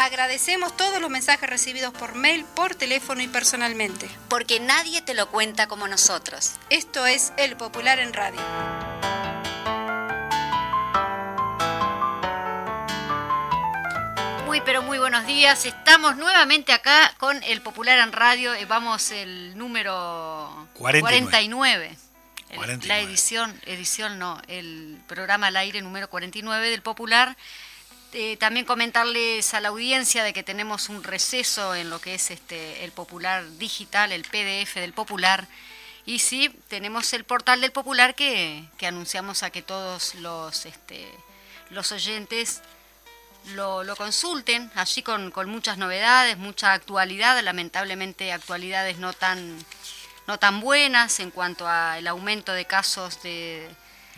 Agradecemos todos los mensajes recibidos por mail, por teléfono y personalmente. Porque nadie te lo cuenta como nosotros. Esto es El Popular en Radio. Muy pero muy buenos días. Estamos nuevamente acá con El Popular en Radio. Eh, vamos el número 49. 49. La edición, edición no, el programa al aire número 49 del Popular. Eh, también comentarles a la audiencia de que tenemos un receso en lo que es este el Popular Digital, el PDF del Popular. Y sí, tenemos el portal del Popular que, anunciamos a que todos los, este, los oyentes lo, consulten, allí con, con, muchas novedades, mucha actualidad, lamentablemente actualidades no tan, no tan buenas en cuanto al aumento de casos de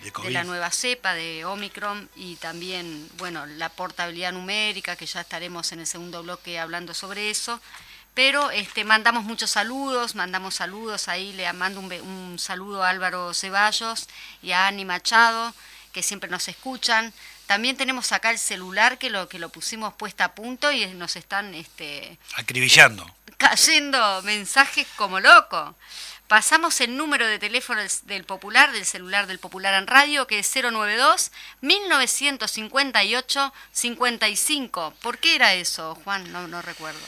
de, la nueva cepa de Omicron y también, bueno, la portabilidad numérica, que ya estaremos en el segundo bloque hablando sobre eso. Pero este, mandamos muchos saludos, mandamos saludos, ahí le mando un, saludo a Álvaro Ceballos y a Ani Machado, que siempre nos escuchan. También tenemos acá el celular que lo que lo pusimos puesta a punto y nos están este acribillando. Cayendo mensajes como loco. Pasamos el número de teléfono del Popular, del celular del Popular en Radio, que es 092-1958-55. ¿Por qué era eso, Juan? No, no recuerdo.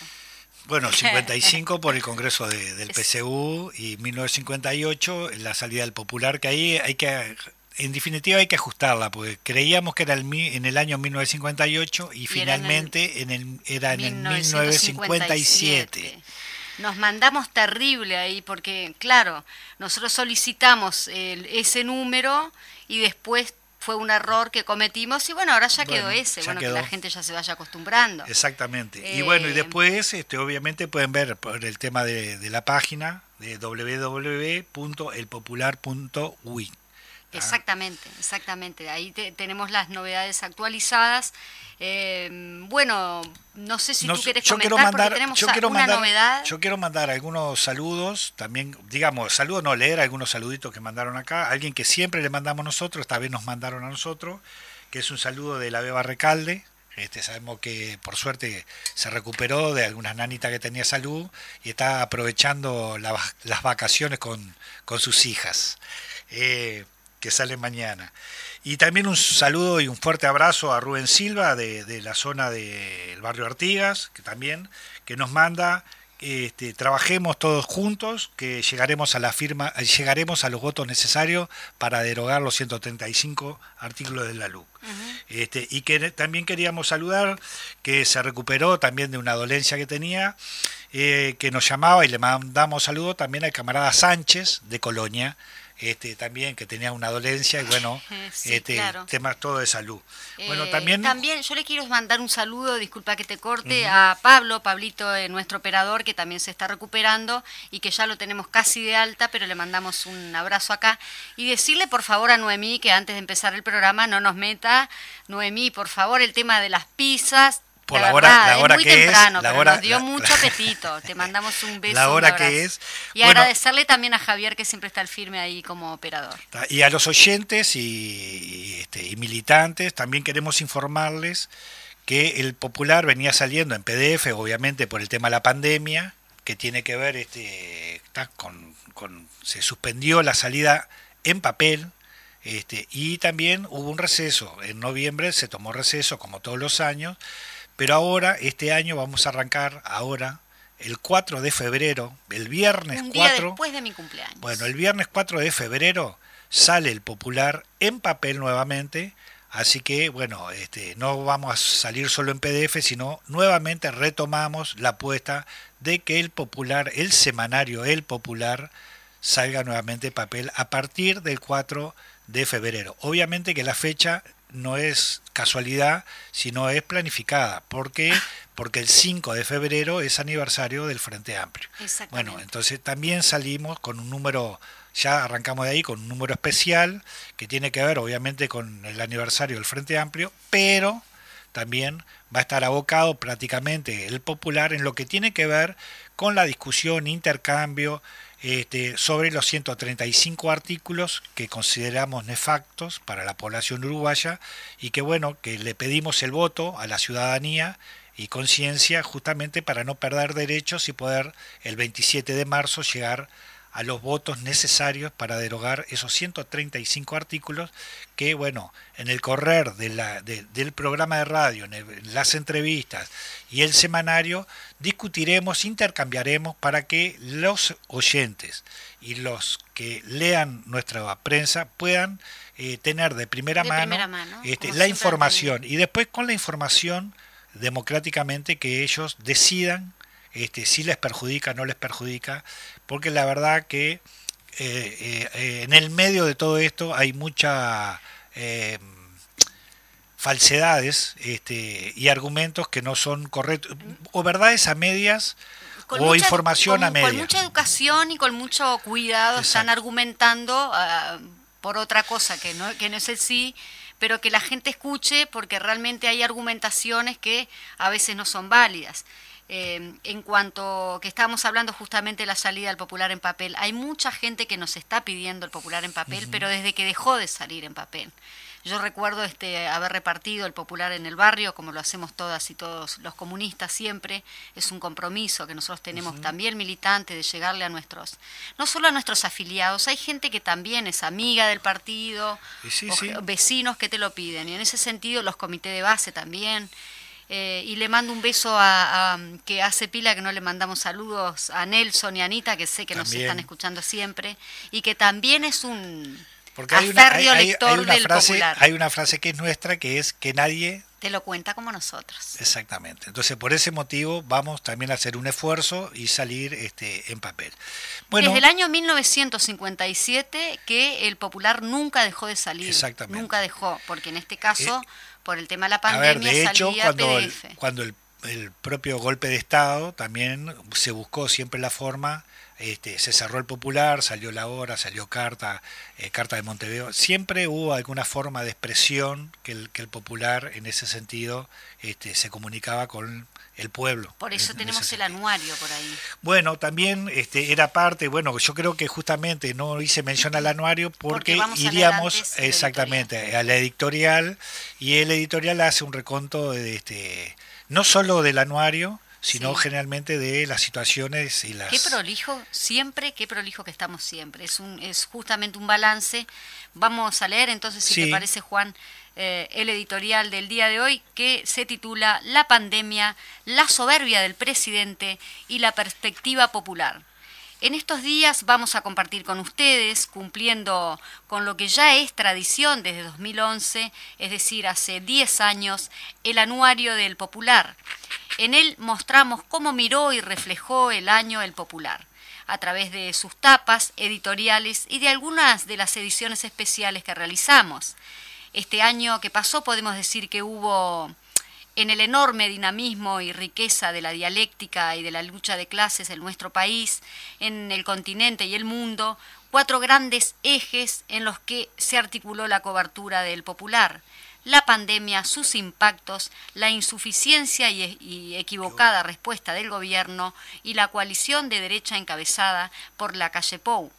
Bueno, 55 por el Congreso del PCU y 1958 la salida del Popular, que ahí hay que, en definitiva hay que ajustarla, porque creíamos que era el, en el año 1958 y, finalmente en el, era en el 1957 nos mandamos terrible ahí porque, claro, nosotros solicitamos ese número y después fue un error que cometimos y bueno, ahora ya quedó ese, bueno, que la gente ya se vaya acostumbrando. Exactamente. y bueno, y eh, después, este, obviamente pueden ver por el tema de, de la página de www.elpopular.uy. Exactamente, exactamente. Ahí tenemos las novedades actualizadas. Eh, bueno, no sé si tú quieres comentar quiero mandar, porque tenemos yo quiero una mandar, novedad. Yo quiero mandar algunos saludos, también, digamos, saludos no, leer algunos saluditos que mandaron acá. Alguien que siempre le mandamos nosotros, esta vez nos mandaron a nosotros, que es un saludo de la Beba Recalde. Este, sabemos que por suerte se recuperó de algunas nanitas que tenía salud y está aprovechando las vacaciones con, con sus hijas. Eh, que sale mañana. Y también un saludo y un fuerte abrazo a Rubén Silva de, la zona del barrio Artigas, que también que nos manda este, trabajemos todos juntos, que llegaremos a la firma, llegaremos a los votos necesarios para derogar los 135 artículos de la LUC. este, y que también queríamos saludar que se recuperó también de una dolencia que tenía, eh, que nos llamaba y le mandamos saludo también al camarada Sánchez de Colonia, este, también que tenía una dolencia y bueno, este, temas todo de salud. bueno, eh, también... También yo le quiero mandar un saludo, disculpa que te corte, a Pablo, Pablito, eh, nuestro operador, que también se está recuperando y que ya lo tenemos casi de alta, pero le mandamos un abrazo acá. Y decirle por favor a Noemí que antes de empezar el programa no nos meta, Noemí, por favor, el tema de las pizzas, por la, hora, la muy que temprano, es, la hora, nos dio mucho apetito. Te mandamos un beso. La hora que es. Y agradecerle también a Javier que siempre está al firme ahí como operador. Y a los oyentes y, este, y militantes también queremos informarles que el Popular venía saliendo en PDF, obviamente por el tema de la pandemia, que tiene que ver este, con, con se suspendió la salida en papel este, y también hubo un receso. En noviembre se tomó receso, como todos los años, pero ahora, este año, vamos a arrancar ahora, el 4 de febrero, el viernes Un día 4. después de mi cumpleaños. Bueno, el viernes 4 de febrero sale el popular en papel nuevamente. Así que, bueno, este, no vamos a salir solo en PDF, sino nuevamente retomamos la apuesta de que el popular, el semanario El Popular, salga nuevamente en papel a partir del 4 de febrero. Obviamente que la fecha no es casualidad, sino es planificada. ¿Por qué? Porque el 5 de febrero es aniversario del Frente Amplio. Bueno, entonces también salimos con un número ya arrancamos de ahí con un número especial que tiene que ver obviamente con el aniversario del Frente Amplio, pero también va a estar abocado prácticamente el popular en lo que tiene que ver con la discusión, intercambio este, sobre los 135 artículos que consideramos nefactos para la población uruguaya y que bueno, que le pedimos el voto a la ciudadanía y conciencia justamente para no perder derechos y poder el 27 de marzo llegar a los votos necesarios para derogar esos 135 artículos que, bueno, en el correr de la, del programa de radio, en, las entrevistas y el semanario, discutiremos, intercambiaremos para que los oyentes y los que lean nuestra prensa puedan eh, tener de primera mano, este, la información. Y después con la información democráticamente que ellos decidan este, si les perjudica, o no les perjudica, porque la verdad que eh, eh, eh, en el medio de todo esto hay mucha falsedades este, y argumentos que no son correctos, o verdades a medias, o información a medias. Con mucha educación y con mucho cuidado están argumentando ah, por otra cosa que no, que no es el sí, pero que la gente escuche porque realmente hay argumentaciones que a veces no son válidas. Eh, en cuanto que estábamos hablando justamente de la salida del popular en papel, hay mucha gente que nos está pidiendo el popular en papel, pero desde que dejó de salir en papel. Yo recuerdo este haber repartido el popular en el barrio, como lo hacemos todas y todos los comunistas siempre. Es un compromiso que nosotros tenemos también militante de llegarle a nuestros, no solo a nuestros afiliados, hay gente que también es amiga del partido, vecinos que te lo piden. Y en ese sentido los comités de base también. Eh, y le mando un beso a, que hace pila que no le mandamos saludos a Nelson y a Anita, que sé que nos están escuchando siempre, y que también es un Porque hay una, frase, Hay una frase que es nuestra, que es que nadie te lo cuenta como nosotros. Exactamente. Entonces, por ese motivo, vamos también a hacer un esfuerzo y salir este, en papel. Bueno, Desde el año 1957 que el popular nunca dejó de salir. Exactamente. Nunca dejó, porque en este caso... Eh, por el tema de la pandemia. de hecho, cuando, El, cuando el, propio golpe de Estado también se buscó siempre la forma, este, se cerró el popular, salió la hora, salió carta, eh, carta de Montevideo. Siempre hubo alguna forma de expresión que el, que el popular en ese sentido este, se comunicaba con el pueblo. Por eso tenemos el anuario por ahí. Bueno, también este, era parte, bueno, yo creo que justamente no hice mención al anuario porque, iríamos exactamente a la editorial y el editorial hace un reconto de este no solo del anuario, sino generalmente de las situaciones y las... Qué prolijo, siempre, qué prolijo que estamos siempre. Es, un, es justamente un balance. Vamos a leer entonces, si te parece, Juan, eh, el editorial del día de hoy que se titula La pandemia, la soberbia del presidente y la perspectiva popular. En estos días vamos a compartir con ustedes, cumpliendo con lo que ya es tradición desde 2011, es decir, hace 10 años, el anuario del Popular. En él mostramos cómo miró y reflejó el año el Popular a través de sus tapas, editoriales y de algunas de las ediciones especiales que realizamos. Este año que pasó podemos decir que hubo en el enorme dinamismo y riqueza de la dialéctica y de la lucha de clases en nuestro país, en el continente y el mundo, cuatro grandes ejes en los que se articuló la cobertura del popular. La pandemia, sus impactos, la insuficiencia y, equivocada respuesta del gobierno y la coalición de derecha encabezada por la calle Pou.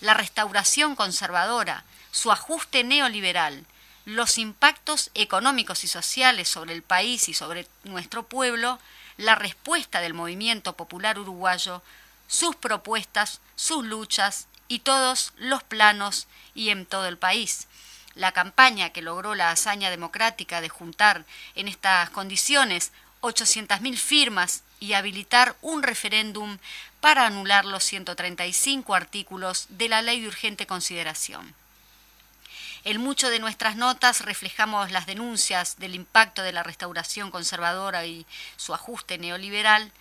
La restauración conservadora, su ajuste neoliberal, los impactos económicos y sociales sobre el país y sobre nuestro pueblo, la respuesta del movimiento popular uruguayo, sus propuestas, sus luchas y todos los planos y en todo el país. La campaña que logró la hazaña democrática de juntar en estas condiciones 800.000 firmas y habilitar un referéndum para anular los 135 artículos de la ley de urgente consideración. En muchas de nuestras notas reflejamos las denuncias del impacto de la restauración conservadora y su ajuste neoliberal,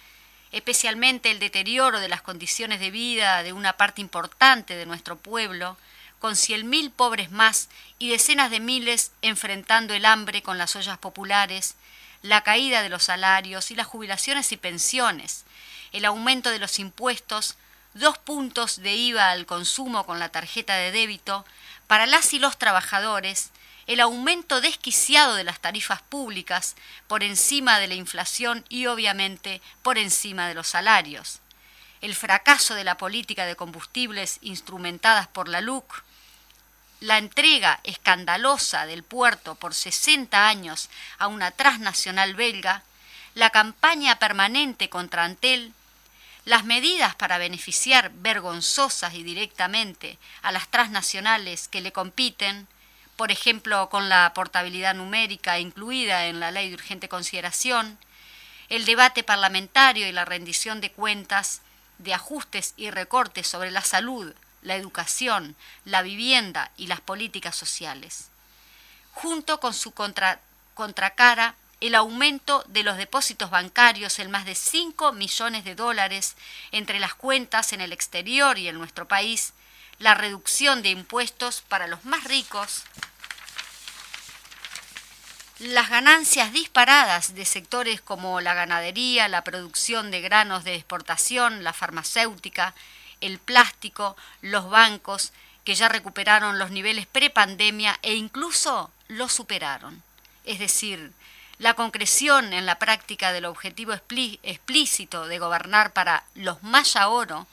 especialmente el deterioro de las condiciones de vida de una parte importante de nuestro pueblo, con cien mil pobres más y decenas de miles enfrentando el hambre con las ollas populares, la caída de los salarios y las jubilaciones y pensiones, el aumento de los impuestos, dos puntos de IVA al consumo con la tarjeta de débito, para las y los trabajadores, el aumento desquiciado de las tarifas públicas por encima de la inflación y obviamente por encima de los salarios, el fracaso de la política de combustibles instrumentadas por la LUC, la entrega escandalosa del puerto por 60 años a una transnacional belga, la campaña permanente contra Antel, las medidas para beneficiar vergonzosas y directamente a las transnacionales que le compiten, por ejemplo con la portabilidad numérica incluida en la ley de urgente consideración, el debate parlamentario y la rendición de cuentas de ajustes y recortes sobre la salud, la educación, la vivienda y las políticas sociales, junto con su contracara el aumento de los depósitos bancarios en más de 5 millones de dólares entre las cuentas en el exterior y en nuestro país, la reducción de impuestos para los más ricos, las ganancias disparadas de sectores como la ganadería, la producción de granos de exportación, la farmacéutica, el plástico, los bancos, que ya recuperaron los niveles prepandemia e incluso los superaron. Es decir, la concreción en la práctica del objetivo explícito de gobernar para los maya oro,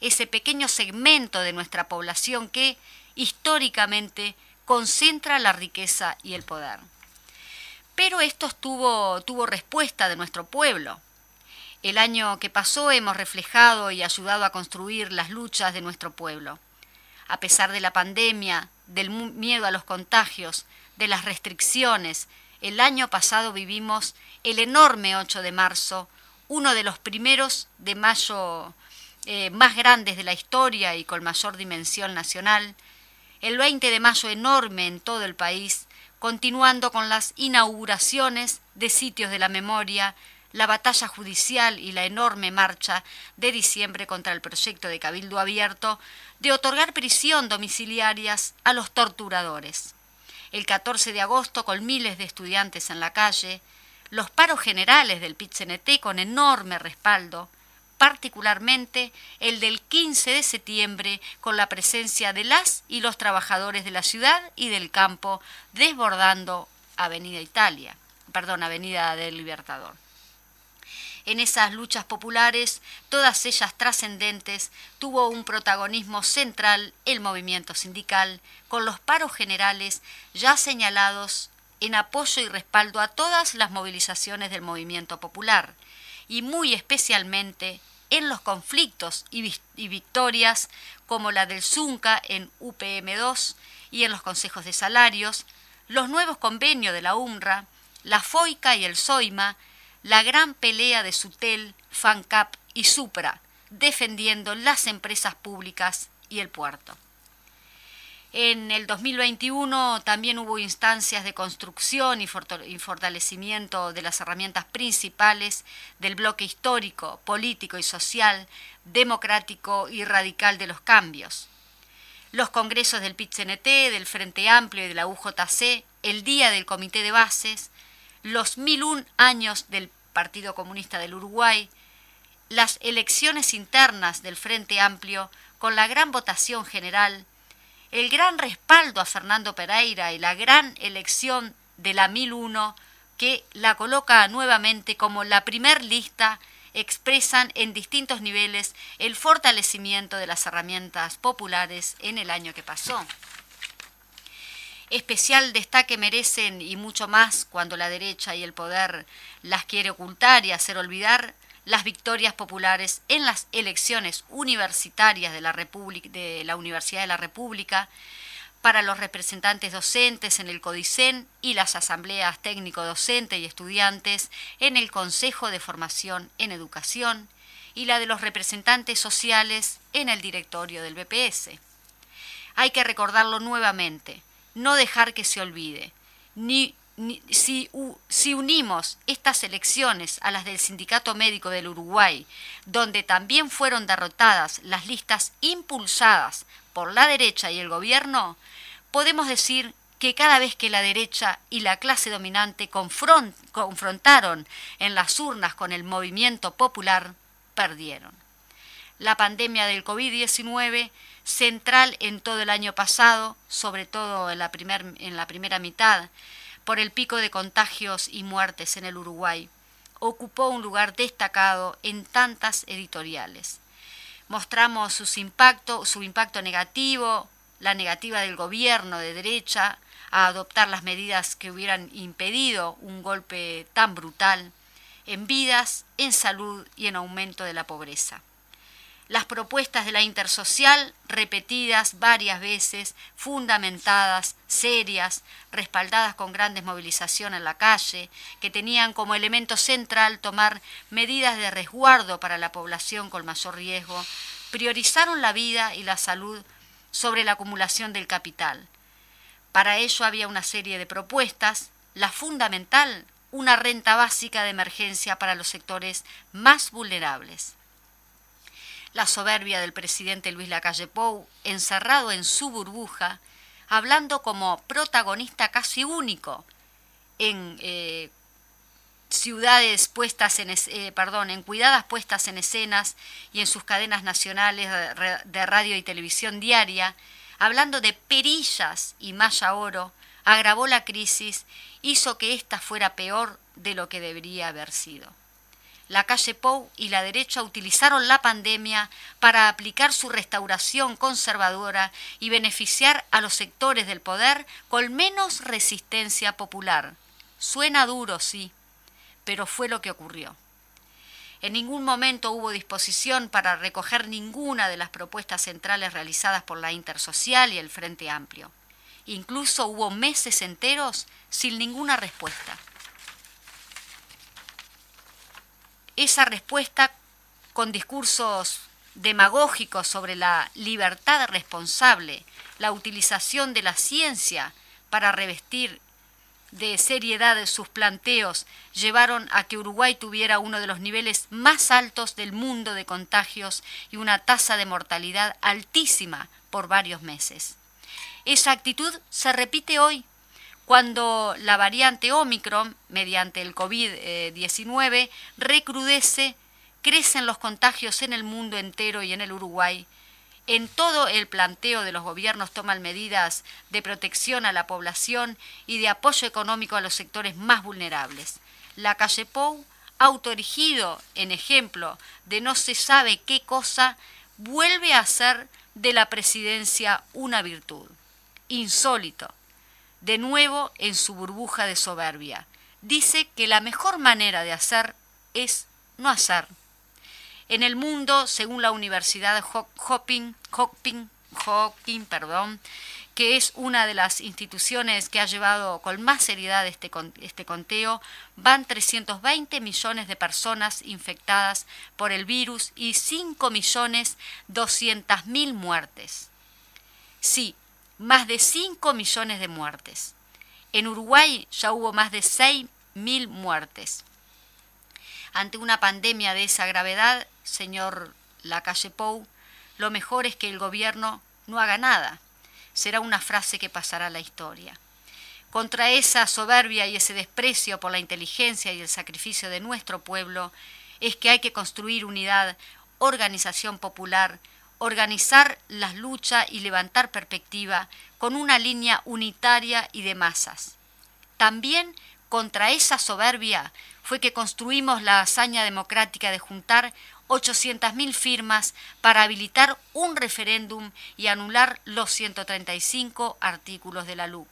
ese pequeño segmento de nuestra población que históricamente concentra la riqueza y el poder. Pero esto tuvo, tuvo respuesta de nuestro pueblo. El año que pasó hemos reflejado y ayudado a construir las luchas de nuestro pueblo. A pesar de la pandemia, del miedo a los contagios, de las restricciones, el año pasado vivimos el enorme 8 de marzo, uno de los primeros de mayo eh, más grandes de la historia y con mayor dimensión nacional, el 20 de mayo enorme en todo el país, continuando con las inauguraciones de sitios de la memoria, la batalla judicial y la enorme marcha de diciembre contra el proyecto de Cabildo Abierto de otorgar prisión domiciliarias a los torturadores el 14 de agosto con miles de estudiantes en la calle, los paros generales del PITCNT con enorme respaldo, particularmente el del 15 de septiembre con la presencia de las y los trabajadores de la ciudad y del campo desbordando Avenida Italia, perdón, Avenida del Libertador. En esas luchas populares, todas ellas trascendentes, tuvo un protagonismo central el movimiento sindical, con los paros generales ya señalados en apoyo y respaldo a todas las movilizaciones del movimiento popular, y muy especialmente en los conflictos y, victorias como la del Zunca en UPM2 y en los consejos de salarios, los nuevos convenios de la UMRA, la FOICA y el SOIMA, la gran pelea de Sutel, FANCAP y Supra, defendiendo las empresas públicas y el puerto. En el 2021 también hubo instancias de construcción y fortalecimiento de las herramientas principales del bloque histórico, político y social, democrático y radical de los cambios. Los congresos del pit del Frente Amplio y de la UJC, el día del Comité de Bases, los mil un años del Partido Comunista del Uruguay, las elecciones internas del Frente Amplio con la gran votación general, el gran respaldo a Fernando Pereira y la gran elección de la 1001 que la coloca nuevamente como la primer lista expresan en distintos niveles el fortalecimiento de las herramientas populares en el año que pasó. Especial destaque merecen y mucho más cuando la derecha y el poder las quiere ocultar y hacer olvidar las victorias populares en las elecciones universitarias de la, de la Universidad de la República, para los representantes docentes en el CODICEN y las asambleas técnico docente y estudiantes en el Consejo de Formación en Educación y la de los representantes sociales en el directorio del BPS. Hay que recordarlo nuevamente no dejar que se olvide. Ni, si, si unimos estas elecciones a las del Sindicato Médico del Uruguay, donde también fueron derrotadas las listas impulsadas por la derecha y el gobierno, podemos decir que cada vez que la derecha y la clase dominante confrontaron en las urnas con el movimiento popular, perdieron. la pandemia del COVID-19, central en todo el año pasado, sobre todo en la, en la primera mitad, por el pico de contagios y muertes en el Uruguay, ocupó un lugar destacado en tantas editoriales. Mostramos sus impacto, su impacto negativo, la negativa del gobierno de derecha a adoptar las medidas que hubieran impedido un golpe tan brutal en vidas, en salud y en aumento de la pobreza. Las propuestas de la intersocial, repetidas varias veces, fundamentadas, serias, respaldadas con grandes movilizaciones en la calle, que tenían como elemento central tomar medidas de resguardo para la población con mayor riesgo, priorizaron la vida y la salud sobre la acumulación del capital. Para ello había una serie de propuestas, la fundamental, una renta básica de emergencia para los sectores más vulnerables. La soberbia del presidente Luis Lacalle Pou, encerrado en su burbuja, hablando como protagonista casi único en eh, ciudades puestas en, eh, perdón, en cuidadas puestas en escenas y en sus cadenas nacionales de radio y televisión diaria, hablando de perillas y malla oro, agravó la crisis, hizo que ésta fuera peor de lo que debería haber sido. La calle Pou y la derecha utilizaron la pandemia para aplicar su restauración conservadora y beneficiar a los sectores del poder con menos resistencia popular. Suena duro, sí, pero fue lo que ocurrió. En ningún momento hubo disposición para recoger ninguna de las propuestas centrales realizadas por la Intersocial y el Frente Amplio. Incluso hubo meses enteros sin ninguna respuesta. Esa respuesta con discursos demagógicos sobre la libertad responsable, la utilización de la ciencia para revestir de seriedad sus planteos llevaron a que Uruguay tuviera uno de los niveles más altos del mundo de contagios y una tasa de mortalidad altísima por varios meses. Esa actitud se repite hoy cuando la variante Omicron, mediante el COVID-19, recrudece, crecen los contagios en el mundo entero y en el Uruguay, en todo el planteo de los gobiernos toman medidas de protección a la población y de apoyo económico a los sectores más vulnerables. La calle Pou, autoerigido en ejemplo de no se sabe qué cosa, vuelve a hacer de la presidencia una virtud. Insólito. De nuevo en su burbuja de soberbia. Dice que la mejor manera de hacer es no hacer en el mundo, según la Universidad de Hopkins, perdón, que es una de las instituciones que ha llevado con más seriedad este, este conteo, van 320 millones de personas infectadas por el virus y 5 millones 200 mil muertes. Sí, más de 5 millones de muertes. En Uruguay ya hubo más de 6 mil muertes. Ante una pandemia de esa gravedad, señor Lacalle Pou, lo mejor es que el gobierno no haga nada. Será una frase que pasará a la historia. Contra esa soberbia y ese desprecio por la inteligencia y el sacrificio de nuestro pueblo, es que hay que construir unidad, organización popular, organizar las luchas y levantar perspectiva con una línea unitaria y de masas. También contra esa soberbia fue que construimos la hazaña democrática de juntar 800.000 firmas para habilitar un referéndum y anular los 135 artículos de la LUC.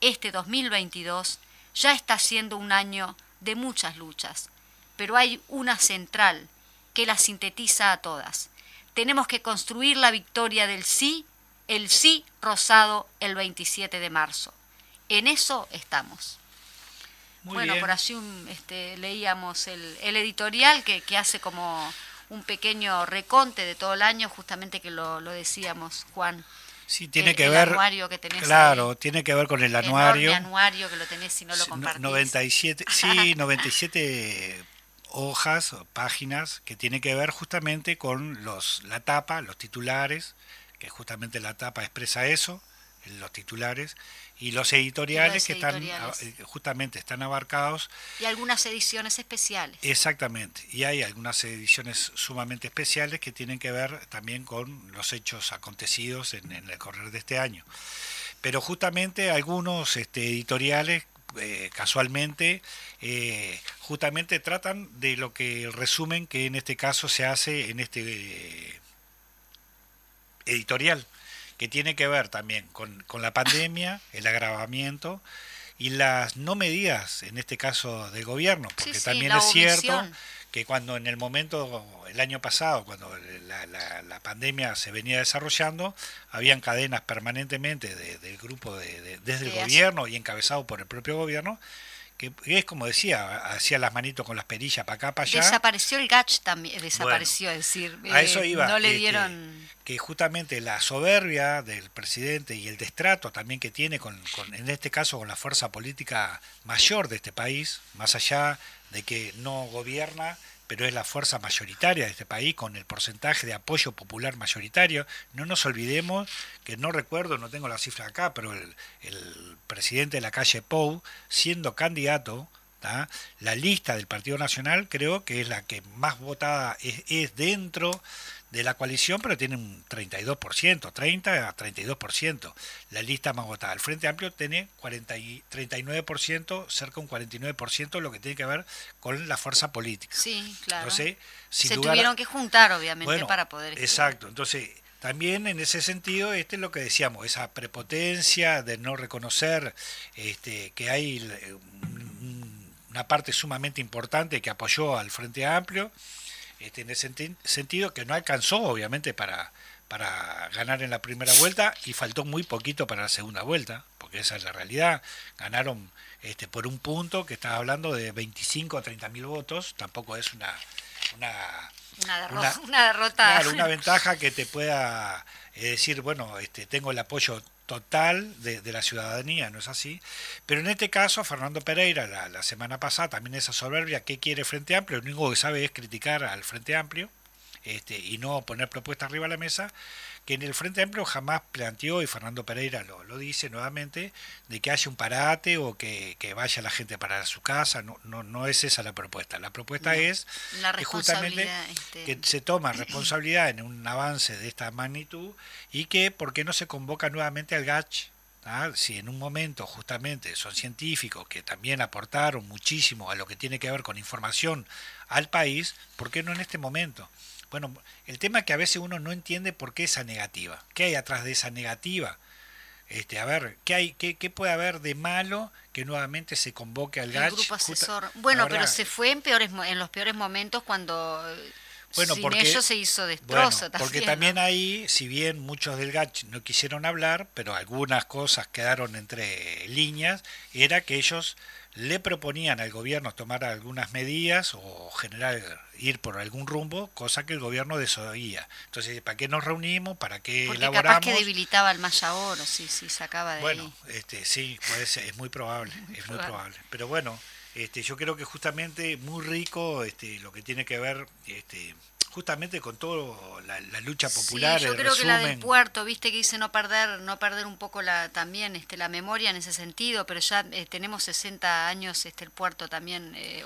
Este 2022 ya está siendo un año de muchas luchas, pero hay una central que las sintetiza a todas. Tenemos que construir la victoria del sí, el sí rosado el 27 de marzo. En eso estamos bueno, por allí este, leíamos el, editorial que, hace como un pequeño reconte de todo el año, justamente que lo, decíamos, Juan. Sí, tiene que ver. Anuario que tenés claro, tiene que ver con el anuario. El anuario que lo tenés si no lo compartís. 97, sí, 97 hojas o páginas que tiene que ver justamente con los la tapa, los titulares, que justamente la tapa expresa eso, los titulares, y los editoriales que están eh, justamente están abarcados. Y algunas ediciones especiales. Exactamente, y hay algunas ediciones sumamente especiales que tienen que ver también con los hechos acontecidos en, el correr de este año. Pero justamente algunos este, editoriales eh, casualmente, eh, justamente tratan de lo que el resumen que en este caso se hace en este eh, editorial, que tiene que ver también con, con, la pandemia, el agravamiento y las no medidas, en este caso del gobierno, porque también es cierto que cuando en el momento, el año pasado, cuando la, la, pandemia se venía desarrollando, habían cadenas permanentemente del grupo de, desde el gobierno y encabezado por el propio gobierno, que es como decía, hacía las manitos con las perillas para acá, para allá. Desapareció el GACH también, desapareció, es decir, a eso eh, iba, no le dieron... Que, justamente la soberbia del presidente y el destrato también que tiene, con, con, en este caso con la fuerza política mayor de este país, más allá de que no gobierna, pero es la fuerza mayoritaria de este país con el porcentaje de apoyo popular mayoritario. No nos olvidemos que no recuerdo, no tengo la cifra acá, pero el, presidente de la calle Pou, siendo candidato, la lista del Partido Nacional creo que es la que más votada es dentro de la coalición, pero tiene un 32%, 30 a 32%, la lista más votada. El Frente Amplio tiene 40 y 39%, cerca de un 49%, lo que tiene que ver con la fuerza política. Sí, claro. Se tuvieron que juntar, obviamente, para poder... Exacto, entonces... También en ese sentido, este es lo que decíamos, esa prepotencia de no reconocer este, que hay una parte sumamente importante que apoyó al Frente Amplio, este, en ese sentido que no alcanzó obviamente para, para ganar en la primera vuelta y faltó muy poquito para la segunda vuelta, porque esa es la realidad. Ganaron este, por un punto, que estaba hablando de 25 a 30 mil votos, tampoco es una... Una, una, derrota. una ventaja que te pueda eh, decir, bueno, este, tengo el apoyo total de, la ciudadanía, ¿no es así? Pero en este caso, Fernando Pereira, la, semana pasada, también esa soberbia, ¿qué quiere Frente Amplio? Lo único que sabe es criticar al Frente Amplio este, y no poner propuestas arriba de la mesa, que en el Frente Amplio jamás planteó, y Fernando Pereira lo, lo dice nuevamente, de que haya un parate o que, vaya la gente para su casa, no, no, no es esa la propuesta. La propuesta es que justamente este, que se toma responsabilidad en un avance de esta magnitud y que, ¿por qué no se convoca nuevamente al GACH? ¿Ah? si en un momento justamente son científicos que también aportaron muchísimo a lo que tiene que ver con información al país, ¿por qué no en este momento? Bueno, el tema es que a veces uno no entiende por qué esa negativa. ¿Qué hay atrás de esa negativa? Este, a ver, ¿qué, hay, qué, qué puede haber de malo que nuevamente se convoque al GACH? grupo asesor. bueno, pero se fue en, peores, en los peores momentos cuando bueno, sin porque, ellos se hizo destrozo también. Porque también ahí, si bien muchos del GACH no quisieron hablar, pero algunas cosas quedaron entre líneas, era que ellos le proponían al gobierno tomar algunas medidas o generar ir por algún rumbo, cosa que el gobierno desoía. Entonces, ¿para qué nos reunimos? ¿Para qué Porque elaboramos? capaz que debilitaba el Mayahor, o sí, sí, sacaba de bueno, este, sí, puede ser, es muy probable, es muy probable. Pero bueno, este, yo creo que justamente muy rico este, lo que tiene que ver este, justamente con toda la, lucha popular. Sí, yo creo que la del puerto, viste que dice no perder, no perder un poco la también este, la memoria en ese sentido, pero ya eh, tenemos 60 años este el puerto también eh,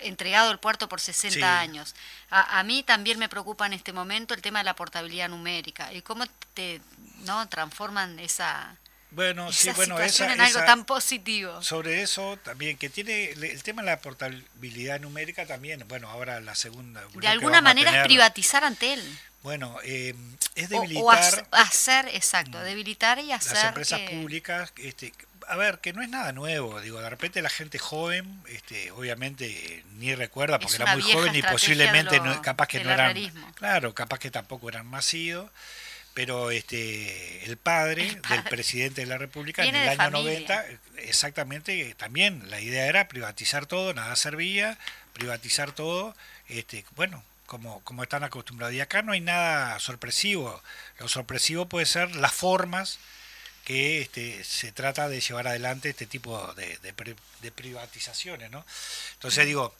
entregado el puerto por 60 años. A, a, mí también me preocupa en este momento el tema de la portabilidad numérica y cómo te no transforman esa bueno, sí, bueno, esa, en algo tan positivo. Sobre eso también, que tiene el tema de la portabilidad numérica también, bueno, ahora la segunda. De alguna manera es privatizar ante él. Bueno, eh, es debilitar. O, hacer, exacto, mm, debilitar y hacer. Las empresas públicas, este, a ver, que no es nada nuevo, digo, de repente la gente joven, este, obviamente ni recuerda porque era muy joven y posiblemente capaz que no eran. Claro, capaz que tampoco eran nacidos pero este el padre, del presidente de la República en el año 90, exactamente, también la idea era privatizar todo, nada servía, privatizar todo, este, bueno, como, como están acostumbrados. Y acá no hay nada sorpresivo, lo sorpresivo puede ser las formas que este, se trata de llevar adelante este tipo de, de, privatizaciones, ¿no? Entonces digo,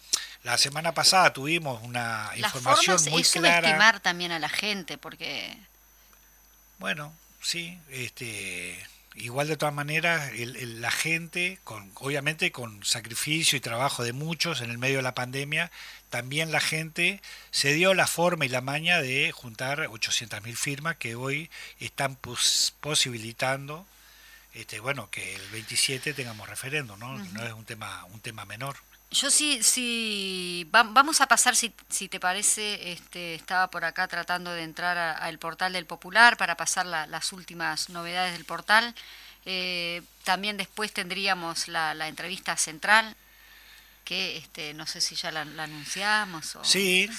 la semana pasada tuvimos una información muy es clara. subestimar también a la gente, porque bueno, sí, este, igual de todas maneras, la gente, con, obviamente con sacrificio y trabajo de muchos en el medio de la pandemia, también la gente se dio la forma y la maña de juntar 800.000 firmas que hoy están posibilitando este, bueno, que el 27 tengamos referendo, ¿no? No es un tema, un tema menor. Yo sí, sí, vamos a pasar, si, si te parece, este, estaba por acá tratando de entrar al portal del Popular para pasar las últimas novedades del portal. Eh, también después tendríamos la, la entrevista central que este, no sé si ya la, anunciamos. O... Sí,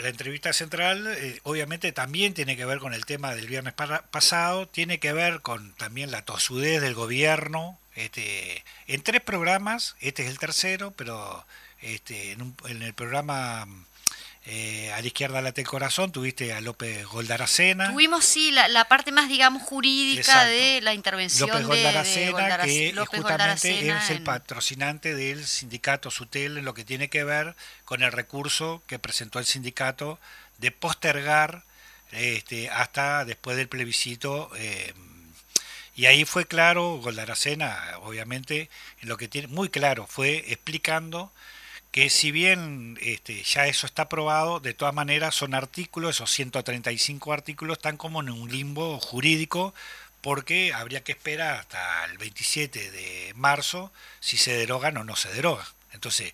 la, entrevista central eh, obviamente también tiene que ver con el tema del viernes pasado, tiene que ver con también la tosudez del gobierno. Este, en tres programas, este es el tercero, pero este, en, en el programa eh, a la izquierda late el corazón, tuviste a López Goldaracena. Tuvimos, sí, la, parte más, digamos, jurídica de la intervención López Goldaracena, de, que justamente es el patrocinante del sindicato Sutel en lo que tiene que ver con el recurso que presentó el sindicato de postergar este, hasta después del plebiscito. Eh, y ahí fue claro, Goldaracena, obviamente, en lo que tiene muy claro, fue explicando que si bien este, ya eso está aprobado, de todas maneras son artículos, esos 135 artículos están como en un limbo jurídico, porque habría que esperar hasta el 27 de marzo si se derogan o no se derogan. Entonces,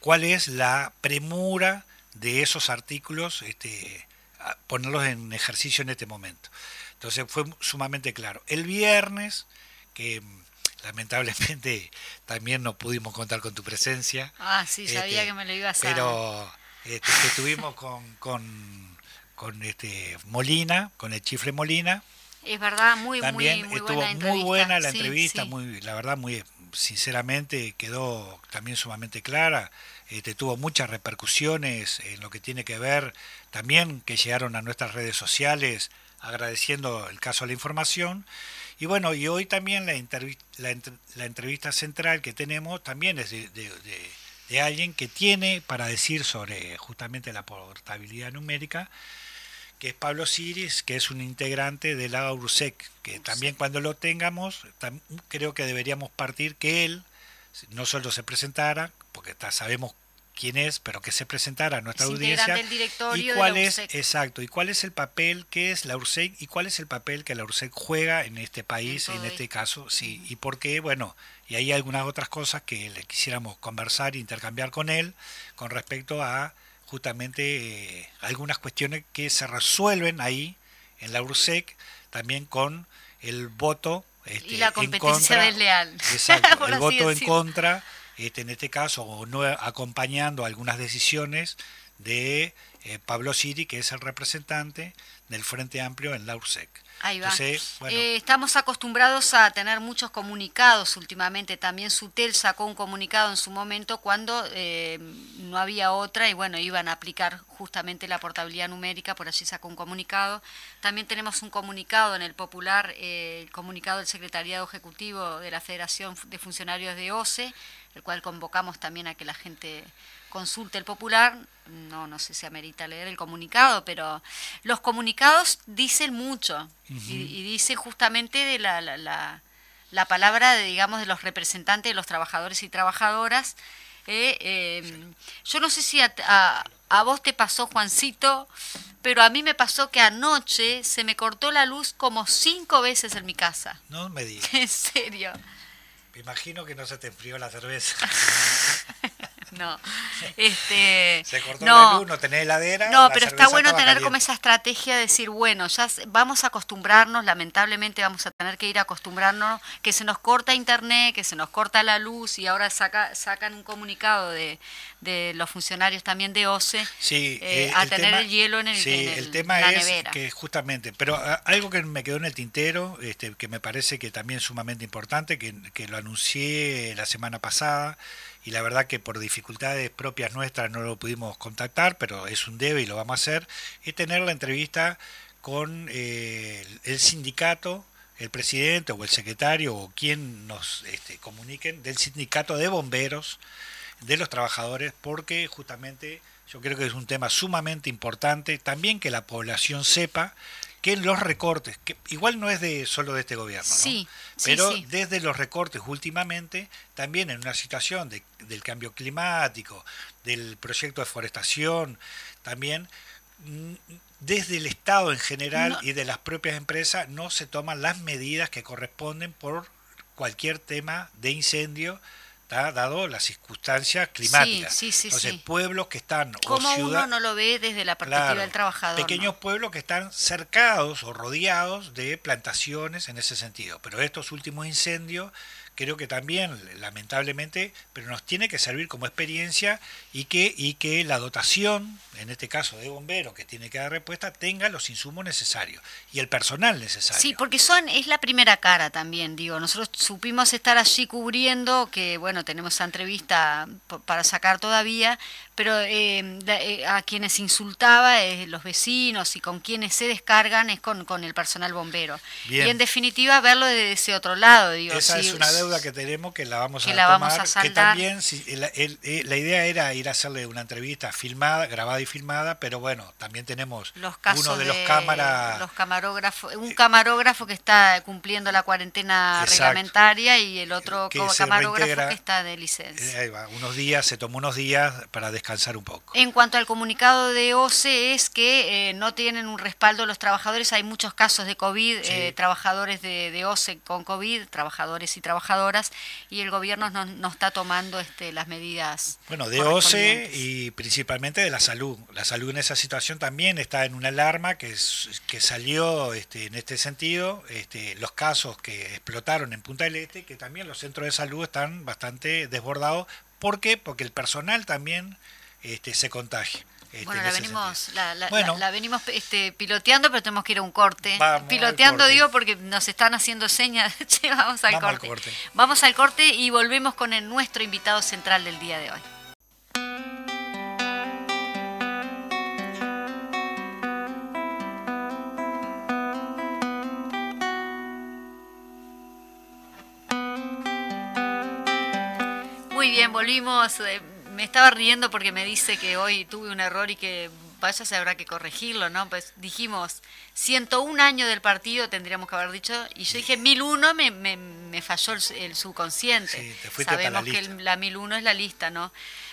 ¿cuál es la premura de esos artículos, este, ponerlos en ejercicio en este momento? Entonces fue sumamente claro. El viernes, que lamentablemente también no pudimos contar con tu presencia. Ah, sí, sabía este, que me lo ibas a Pero este, estuvimos con, con, con, este Molina, con el chifre Molina. Es verdad, muy, también muy, estuvo muy buena la entrevista, muy, la verdad, muy sinceramente quedó también sumamente clara. Este, tuvo muchas repercusiones en lo que tiene que ver también que llegaron a nuestras redes sociales agradeciendo el caso de la información y bueno, y hoy también la, la, entrevista central que tenemos también es de, alguien que tiene para decir sobre justamente la portabilidad numérica, que es Pablo Siris, que es un integrante de la URSEC, que también cuando lo tengamos, creo que deberíamos partir que él no solo se presentara, porque sabemos quién es, pero que se presentara a nuestra audiencia. y cuál es, exacto, y cuál es el papel que es la URSEC y cuál es el papel que la URSEC juega en este país, en, este caso, sí, y por qué, bueno, y hay algunas otras cosas que le quisiéramos conversar e intercambiar con él con respecto a justamente eh, algunas cuestiones que se resuelven ahí en la URSEC, también con el voto este, y la competencia desleal. Exacto, el voto en contra este, en este caso, no acompañando algunas decisiones de eh, Pablo Siri, que es el representante del Frente Amplio en la URSEC. Ahí va. Eh, estamos acostumbrados a tener muchos comunicados últimamente. También Sutel sacó un comunicado en su momento cuando eh, no había otra y bueno, iban a aplicar justamente la portabilidad numérica, por allí sacó un comunicado. También tenemos un comunicado en el Popular, el comunicado del Secretariado Ejecutivo de la Federación de Funcionarios de OCE, el cual convocamos también a que la gente consulte el popular. No, no sé si amerita leer el comunicado, pero los comunicados dicen mucho y, dicen justamente de la, la, la, palabra, de, digamos, de los representantes de los trabajadores y trabajadoras. Eh, em, yo no sé si a, a, vos te pasó, Juancito, pero a mí me pasó que anoche se me cortó la luz como cinco veces en mi casa. No me digas. En serio. Imagino que no se te enfrió la cerveza. no. Este, se cortó la luz, no tenés heladera. No, pero está bueno tener como esa estrategia de decir, bueno, ya vamos a acostumbrarnos, lamentablemente vamos a tener que ir a acostumbrarnos, que se nos corta internet, que se nos corta la luz y ahora saca, sacan un comunicado de, de los funcionarios también de OCE sí, eh, a tener el hielo en el Sí, el, tema es que justamente, pero ah, algo que me quedó en el tintero, este, que me parece que también es sumamente importante, que, que lo anuncié la semana pasada, y la verdad que por dificultades propias nuestras no lo pudimos contactar, pero es un debe y lo vamos a hacer, es tener la entrevista con eh, el sindicato, el presidente o el secretario o quien nos este, comuniquen del sindicato de bomberos de los trabajadores, porque justamente yo creo que es un tema sumamente importante, también que la población sepa que en los recortes, que igual no es de solo de este gobierno, sí, pero desde los recortes últimamente, también en una situación de, del cambio climático, del proyecto de forestación, también mm, desde el Estado en general y de las propias empresas no se toman las medidas que corresponden por cualquier tema de incendio dado las circunstancias climáticas. Sí, sí, Entonces, pueblos que están ¿Cómo uno no lo ve desde la perspectiva del trabajador? Pequeños pueblos que están cercados o rodeados de plantaciones en ese sentido. Pero estos últimos incendios creo que también, lamentablemente, pero nos tiene que servir como experiencia y que, y que la dotación, en este caso de bomberos, que tiene que dar respuesta, tenga los insumos necesarios y el personal necesario. Sí, porque son, es la primera cara también, digo, nosotros supimos estar allí cubriendo, que bueno, tenemos esa entrevista para sacar todavía, pero eh, eh, a quienes insultaba, eh, los vecinos y con quienes se descargan es con, con el personal bombero. Y en definitiva verlo desde ese otro lado, digo. Esa es una deuda que tenemos que la vamos a la tomar, vamos a que también si, eh, la idea era ir a hacerle una entrevista filmada, grabada y filmada, pero bueno, también tenemos uno de, los cámaras los camarógrafos, un camarógrafo que está cumpliendo la cuarentena reglamentaria y el otro camarógrafo que está de licencia. Eh, unos días, se tomó unos días para descansar un poco. En cuanto al comunicado de OCE es que eh, no tienen un respaldo los trabajadores, hay muchos casos de COVID, trabajadores de, de OCE con COVID, trabajadores y trabajadoras y el gobierno no, está tomando este, las medidas. Bueno, de OCE y principalmente de la salud. La salud en esa situación también está en una alarma que, que salió este, en este sentido, este, los casos que explotaron en Punta del Este, que también los centros de salud están bastante desbordados. ¿Por qué? Porque el personal también este, se contagia. Este, bueno, la venimos, la, venimos este, piloteando, pero tenemos que ir a un corte. piloteando digo porque nos están haciendo señas. vamos al corte. Vamos al corte y volvemos con el, nuestro invitado central del día de hoy. Muy bien, volvimos. Eh, me estaba riendo porque me dice que hoy tuve un error y que vaya se habrá que corregirlo, ¿no? Pues dijimos 101 años del partido tendríamos que haber dicho y yo dije 1001 me, me, me falló el, subconsciente. Sí, te Sabemos la que la 1001 es la lista, ¿no?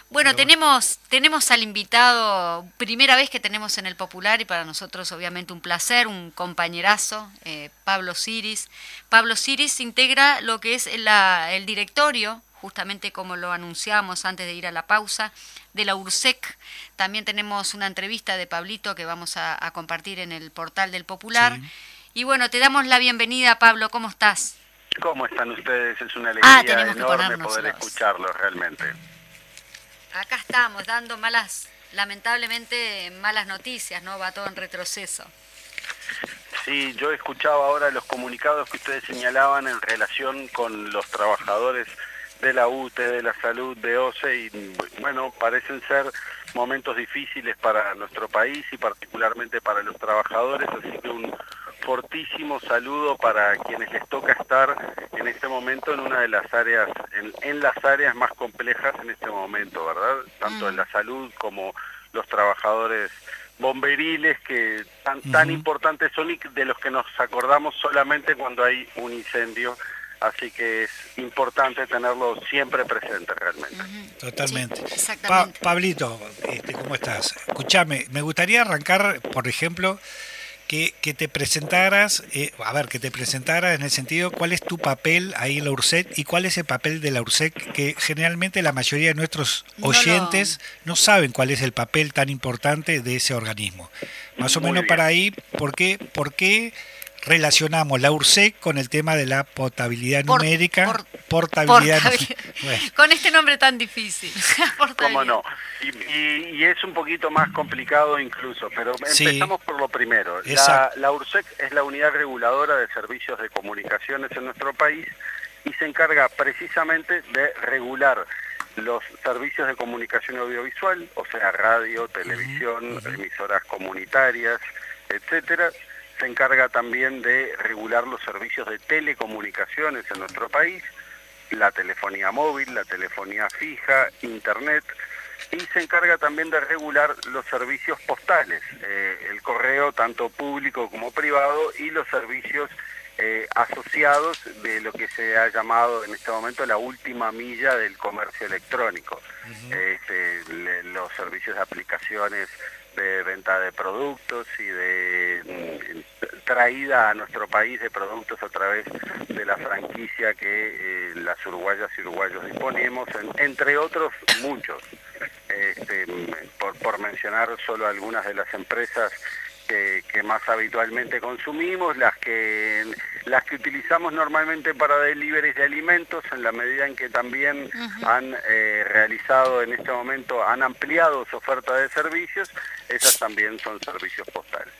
Bueno, tenemos tenemos al invitado, primera vez que tenemos en el Popular y para nosotros obviamente un placer, un compañerazo, eh, Pablo Siris. Pablo Siris integra lo que es la, el directorio justamente como lo anunciamos antes de ir a la pausa, de la URSEC. También tenemos una entrevista de Pablito que vamos a, compartir en el portal del Popular. Y bueno, te damos la bienvenida, Pablo, ¿cómo estás? ¿Cómo están ustedes? Es una ah, alegría enorme poder escucharlo realmente. Acá estamos, dando malas, lamentablemente malas noticias, ¿no? Va todo en retroceso. Sí, yo escuchaba ahora los comunicados que ustedes señalaban en relación con los trabajadores de la UTE, de la salud, de OCE, y bueno, parecen ser momentos difíciles para nuestro país y particularmente para los trabajadores, así que un fortísimo saludo para quienes les toca estar en este momento en una de las áreas, en, las áreas más complejas en este momento, ¿verdad? Tanto en mm. la salud como los trabajadores bomberiles que tan, tan importantes son y de los que nos acordamos solamente cuando hay un incendio así que es importante tenerlo siempre presente realmente. Totalmente. Pablito, este, ¿cómo estás? Escúchame, me gustaría arrancar, por ejemplo, que, que te presentaras, eh, a ver, que te presentaras en el sentido cuál es tu papel ahí en la URSEC y cuál es el papel de la URSEC, que generalmente la mayoría de nuestros oyentes no, saben cuál es el papel tan importante de ese organismo. Más o menos para ahí, ¿por qué? ¿Por qué relacionamos la URSEC con el tema de la potabilidad numérica, portabilidad, con este nombre tan difícil. ¿Cómo no? Y, es un poquito más complicado incluso, pero empezamos por lo primero. La, la URSEC es la unidad reguladora de servicios de comunicaciones en nuestro país y se encarga precisamente de regular los servicios de comunicación audiovisual, o sea, radio, televisión, emisoras comunitarias, etcétera, se encarga también de regular los servicios de telecomunicaciones en nuestro país, la telefonía móvil, la telefonía fija, internet, y se encarga también de regular los servicios postales, eh, el correo tanto público como privado y los servicios eh, asociados de lo que se ha llamado en este momento la última milla del comercio electrónico, este, los servicios de aplicaciones de venta de productos y de mm, traída a nuestro país de productos a través de la franquicia que eh, las uruguayas y uruguayos disponemos, entre otros muchos. Este, por, por mencionar solo algunas de las empresas que, más habitualmente consumimos, las que las que utilizamos normalmente para deliveries de alimentos, en la medida en que también han eh, realizado en este momento, han ampliado su oferta de servicios, esas también son servicios postales.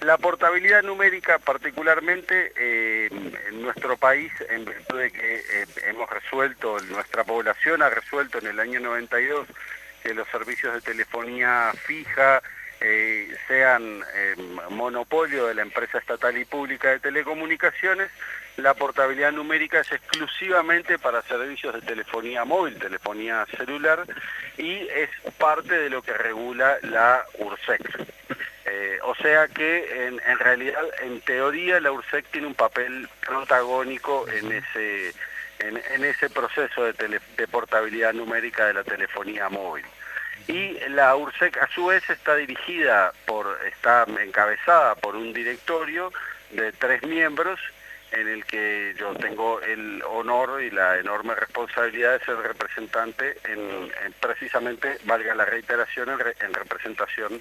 La portabilidad numérica particularmente eh, en nuestro país, en virtud de que eh, hemos resuelto, nuestra población ha resuelto en el año 92 que los servicios de telefonía fija, eh, sean eh, monopolio de la empresa estatal y pública de telecomunicaciones, la portabilidad numérica es exclusivamente para servicios de telefonía móvil, telefonía celular, y es parte de lo que regula la URSEC. Eh, o sea que en, realidad, en teoría, la URSEC tiene un papel protagónico en ese, en, ese proceso de portabilidad numérica de la telefonía móvil y la URSEC a su vez está dirigida por, está encabezada por un directorio de tres miembros en el que yo tengo el honor y la enorme responsabilidad de ser representante en, precisamente, valga la reiteración, en, representación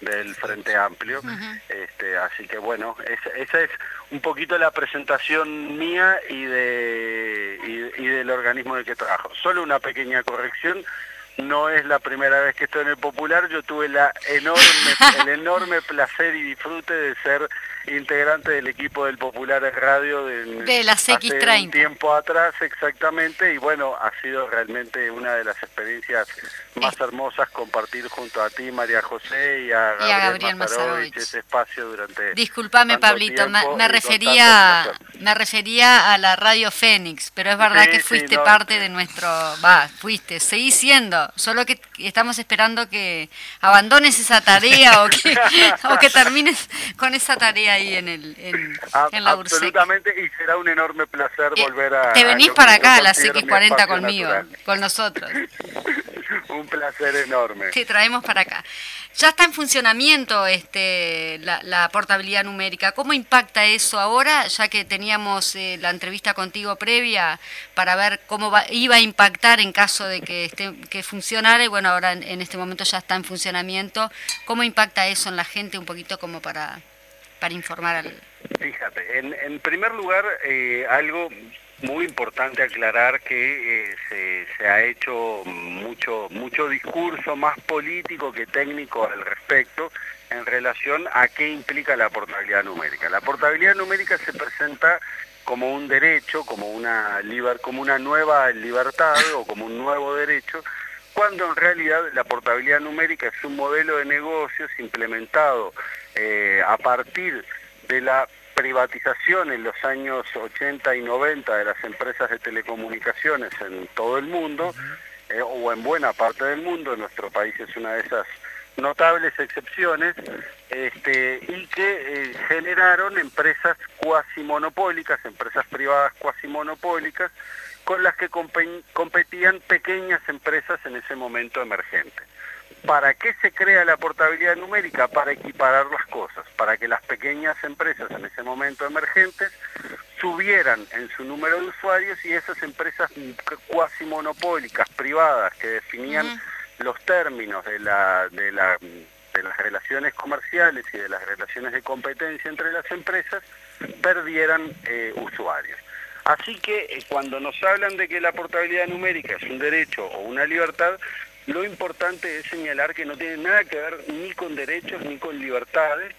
del Frente Amplio. este, así que bueno, esa es un poquito la presentación mía y, de, y del organismo en el que trabajo. Solo una pequeña corrección no es la primera vez que estoy en el Popular, yo tuve la enorme, el enorme placer y disfrute de ser integrante del equipo del Popular Radio de las X30. un tiempo atrás exactamente y bueno, ha sido realmente una de las experiencias más hermosas compartir junto a ti, María José, y a Gabriel, y ese espacio durante Disculpame, Pablito, me, refería me refería a la Radio Fénix, pero es verdad que fuiste parte de nuestro, va, fuiste, seguís siendo, solo que estamos esperando que abandones esa tarea o que, o que termines con esa tarea ahí en, el, en, la Absolutamente, y será un enorme placer eh, volver a... Te venís para acá a las X40 conmigo, con nosotros. un placer enorme. Te traemos para acá. Ya está en funcionamiento este, la, portabilidad numérica. ¿Cómo impacta eso ahora, ya que teníamos eh, la entrevista contigo previa para ver cómo iba a impactar en caso de que, esté, que funcionara? Y bueno, ahora en, este momento ya está en funcionamiento. ¿Cómo impacta eso en la gente un poquito como para, para informar al... Fíjate, en, en primer lugar, eh, algo muy importante aclarar que eh, se, ha hecho mucho, mucho discurso más político que técnico al respecto en relación a qué implica la portabilidad numérica. La portabilidad numérica se presenta como un derecho, como una, como una nueva libertad o como un nuevo derecho, cuando en realidad la portabilidad numérica es un modelo de negocios implementado eh, a partir de la privatización en los años 80 y 90 de las empresas de telecomunicaciones en todo el mundo, eh, o en buena parte del mundo, nuestro país es una de esas notables excepciones, este, y que eh, generaron empresas cuasi monopólicas, empresas privadas cuasi monopólicas, con las que competían pequeñas empresas en ese momento emergentes. ¿Para qué se crea la portabilidad numérica? Para equiparar las cosas, para que las pequeñas empresas en ese momento emergentes subieran en su número de usuarios y esas empresas cuasi monopólicas, privadas, que definían los términos de, la, de, la, de las relaciones comerciales y de las relaciones de competencia entre las empresas, perdieran eh, usuarios. Así que eh, cuando nos hablan de que la portabilidad numérica es un derecho o una libertad, lo importante es señalar que no tiene nada que ver ni con derechos ni con libertades,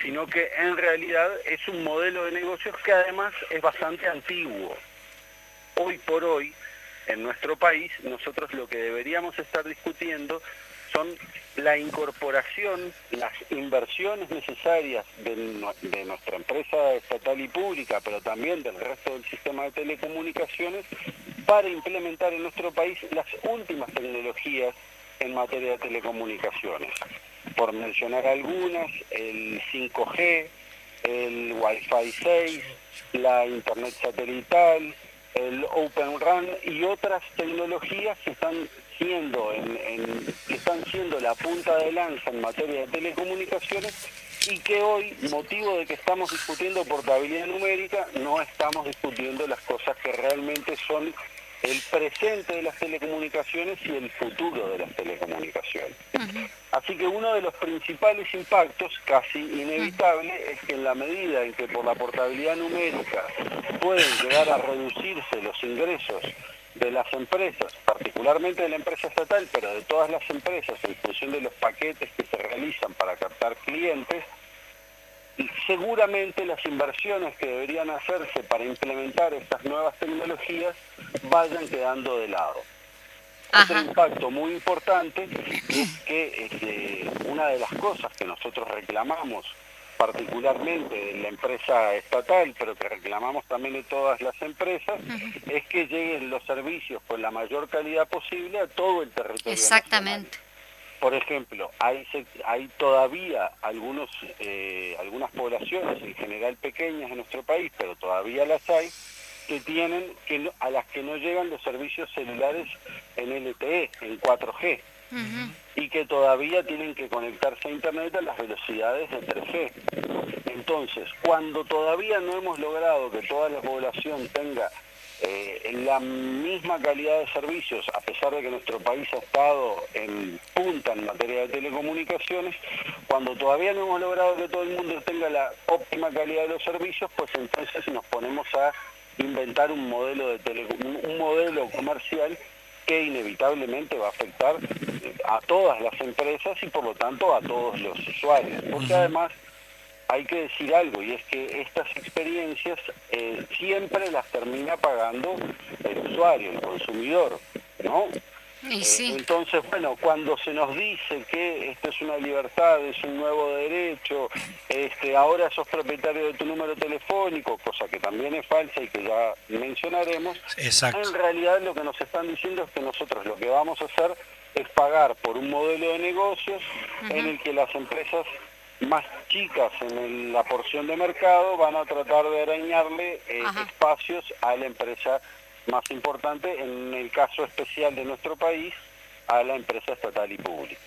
sino que en realidad es un modelo de negocios que además es bastante antiguo. Hoy por hoy, en nuestro país, nosotros lo que deberíamos estar discutiendo son la incorporación, las inversiones necesarias de, nuestra empresa estatal y pública, pero también del resto del sistema de telecomunicaciones, para implementar en nuestro país las últimas tecnologías en materia de telecomunicaciones. Por mencionar algunas, el 5G, el Wi-Fi 6, la Internet satelital, el Open RAN y otras tecnologías que están siendo que están siendo la punta de lanza en materia de telecomunicaciones y que hoy, motivo de que estamos discutiendo portabilidad numérica, no estamos discutiendo las cosas que realmente son el presente de las telecomunicaciones y el futuro de las telecomunicaciones. Así que uno de los principales impactos, casi inevitable, es que en la medida en que por la portabilidad numérica pueden llegar a reducirse los ingresos de las empresas, particularmente de la empresa estatal, pero de todas las empresas en función de los paquetes que se realizan para captar clientes, seguramente las inversiones que deberían hacerse para implementar estas nuevas tecnologías vayan quedando de lado. Otro impacto muy importante es que este, una de las cosas que nosotros reclamamos particularmente de la empresa estatal, pero que reclamamos también de todas las empresas, es que lleguen los servicios con la mayor calidad posible a todo el territorio. Exactamente. Por ejemplo, hay, hay todavía algunos, eh, algunas poblaciones, en general pequeñas en nuestro país, pero todavía las hay, que tienen que a las que no llegan los servicios celulares en LTE, en 4G y que todavía tienen que conectarse a Internet a las velocidades de 3G. Entonces, cuando todavía no hemos logrado que toda la población tenga eh, la misma calidad de servicios, a pesar de que nuestro país ha estado en punta en materia de telecomunicaciones, cuando todavía no hemos logrado que todo el mundo tenga la óptima calidad de los servicios, pues entonces nos ponemos a inventar un modelo de tele, un modelo comercial que inevitablemente va a afectar a todas las empresas y por lo tanto a todos los usuarios. Porque además hay que decir algo y es que estas experiencias eh, siempre las termina pagando el usuario, el consumidor, ¿no? Eh, entonces, bueno, cuando se nos dice que esto es una libertad, es un nuevo derecho, este, ahora sos propietario de tu número telefónico, cosa que también es falsa y que ya mencionaremos, en realidad lo que nos están diciendo es que nosotros lo que vamos a hacer es pagar por un modelo de negocios en el que las empresas más chicas en la porción de mercado van a tratar de arañarle eh, espacios a la empresa más importante, en el caso especial de nuestro país, a la empresa estatal y pública.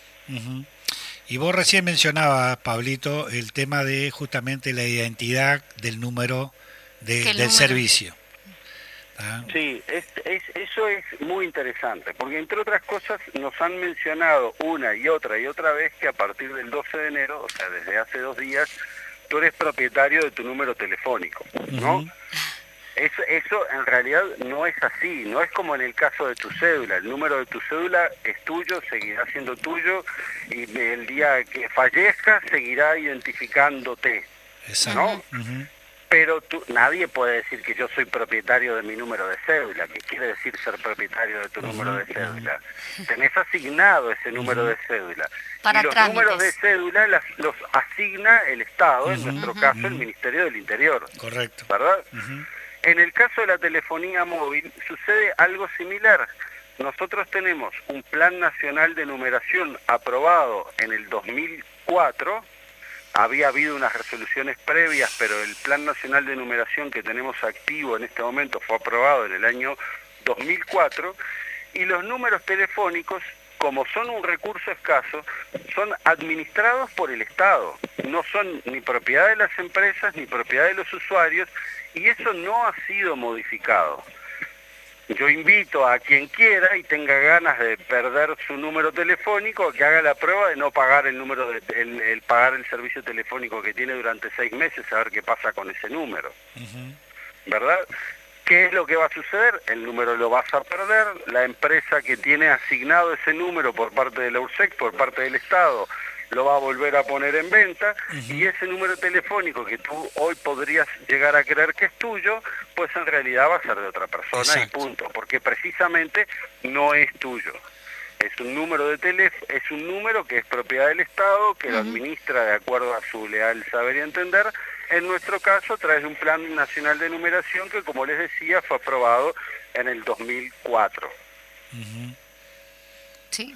Y vos recién mencionabas, Pablito, el tema de justamente la identidad del número del servicio. ¿Ah? Sí, eso es muy interesante, porque entre otras cosas nos han mencionado una y otra y otra vez que a partir del 12 de enero, o sea, desde hace dos días, tú eres propietario de tu número telefónico, ¿no? Eso, eso en realidad no es así, no es como en el caso de tu cédula. El número de tu cédula es tuyo, seguirá siendo tuyo y el día que fallezca seguirá identificándote. Exacto. Pero tú, nadie puede decir que yo soy propietario de mi número de cédula. ¿Qué quiere decir ser propietario de tu número de cédula? Tenés asignado ese número de cédula. Para y los números de cédula los asigna el Estado, en nuestro caso el Ministerio del Interior. Correcto. ¿Verdad? En el caso de la telefonía móvil sucede algo similar. Nosotros tenemos un Plan Nacional de Numeración aprobado en el 2004, había habido unas resoluciones previas, pero el Plan Nacional de Numeración que tenemos activo en este momento fue aprobado en el año 2004, y los números telefónicos, como son un recurso escaso, son administrados por el Estado, no son ni propiedad de las empresas ni propiedad de los usuarios, y eso no ha sido modificado. Yo invito a quien quiera y tenga ganas de perder su número telefónico que haga la prueba de no pagar el número de, el, pagar el servicio telefónico que tiene durante seis meses a ver qué pasa con ese número. ¿Verdad? ¿Qué es lo que va a suceder? El número lo vas a perder, la empresa que tiene asignado ese número por parte de la URSEC, por parte del Estado, lo va a volver a poner en venta y ese número telefónico que tú hoy podrías llegar a creer que es tuyo, pues en realidad va a ser de otra persona y punto, porque precisamente no es tuyo. Es un número de teléfono, es un número que es propiedad del Estado, que lo administra de acuerdo a su leal saber y entender. En nuestro caso, trae un plan nacional de numeración que, como les decía, fue aprobado en el 2004. Sí.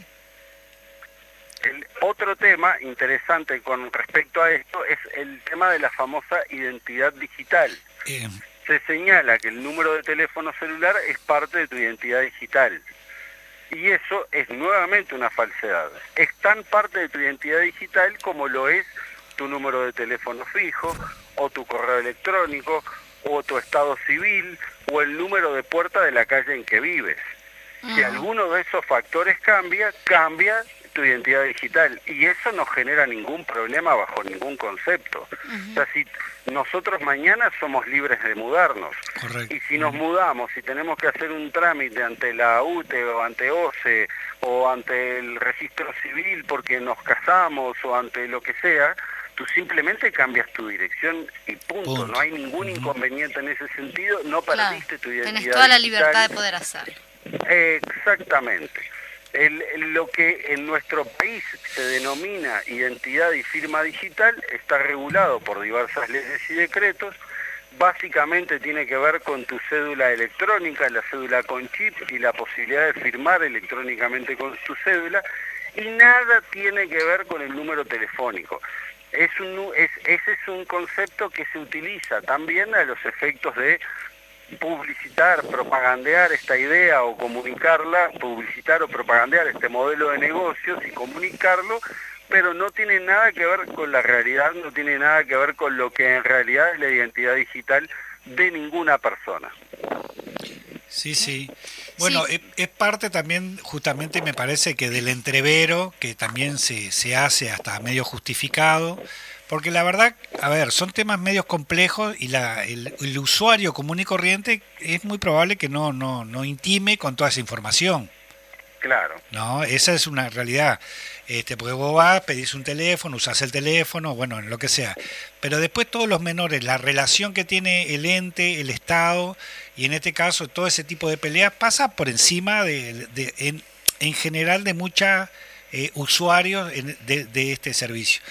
El otro tema interesante con respecto a esto es el tema de la famosa identidad digital. Se señala que el número de teléfono celular es parte de tu identidad digital. Y eso es nuevamente una falsedad. Es tan parte de tu identidad digital como lo es tu número de teléfono fijo, o tu correo electrónico, o tu estado civil, o el número de puerta de la calle en que vives. Si alguno de esos factores cambia, cambia tu identidad digital y eso no genera ningún problema bajo ningún concepto. O sea, si nosotros mañana somos libres de mudarnos y si nos mudamos y tenemos que hacer un trámite ante la UTE o ante OCE o ante el registro civil porque nos casamos o ante lo que sea, tú simplemente cambias tu dirección y punto. No hay ningún inconveniente en ese sentido, no perdiste tu identidad. Tienes toda la libertad de poder hacerlo. Exactamente. lo que en nuestro país se denomina identidad y firma digital está regulado por diversas leyes y decretos. Básicamente tiene que ver con tu cédula electrónica, la cédula con chip y la posibilidad de firmar electrónicamente con tu cédula y nada tiene que ver con el número telefónico. Es un, es, ese es un concepto que se utiliza también a los efectos de publicitar, propagandear esta idea o comunicarla, publicitar o propagandear este modelo de negocios y comunicarlo, pero no tiene nada que ver con la realidad, no tiene nada que ver con lo que en realidad es la identidad digital de ninguna persona. Sí, sí. Bueno, Es, parte también, justamente me parece que del entrevero, que también se, se hace hasta medio justificado, porque la verdad, a ver, son temas medios complejos y la, el, usuario común y corriente es muy probable que no, no, no intime con toda esa información. Claro. No, esa es una realidad. Este, porque vos vas, pedís un teléfono, usás el teléfono, bueno, lo que sea. Pero después todos los menores, la relación que tiene el ente, el Estado, y en este caso todo ese tipo de peleas pasa por encima de, de en, en general de muchos eh, usuarios de, de, este servicio.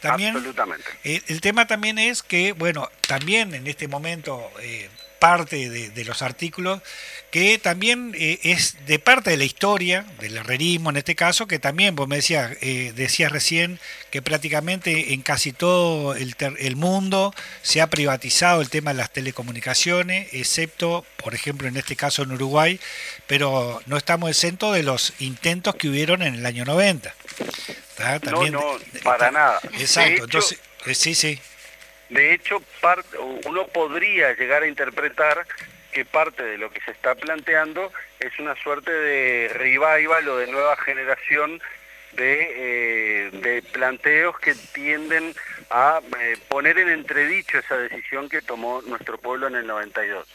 También, Absolutamente. Eh, el tema también es que, bueno, también en este momento eh, parte de, los artículos que también eh, es de parte de la historia, del herrerismo en este caso, que también, vos me decías, eh, decías recién que prácticamente en casi todo el, el, mundo se ha privatizado el tema de las telecomunicaciones, excepto, por ejemplo, en este caso en Uruguay, pero no estamos exentos de los intentos que hubieron en el año 90. no, no, para nada. Exacto, entonces, eh, sí, sí. De hecho, uno podría llegar a interpretar que parte de lo que se está planteando es una suerte de revival o de nueva generación de, eh, planteos que tienden a eh, poner en entredicho esa decisión que tomó nuestro pueblo en el 92.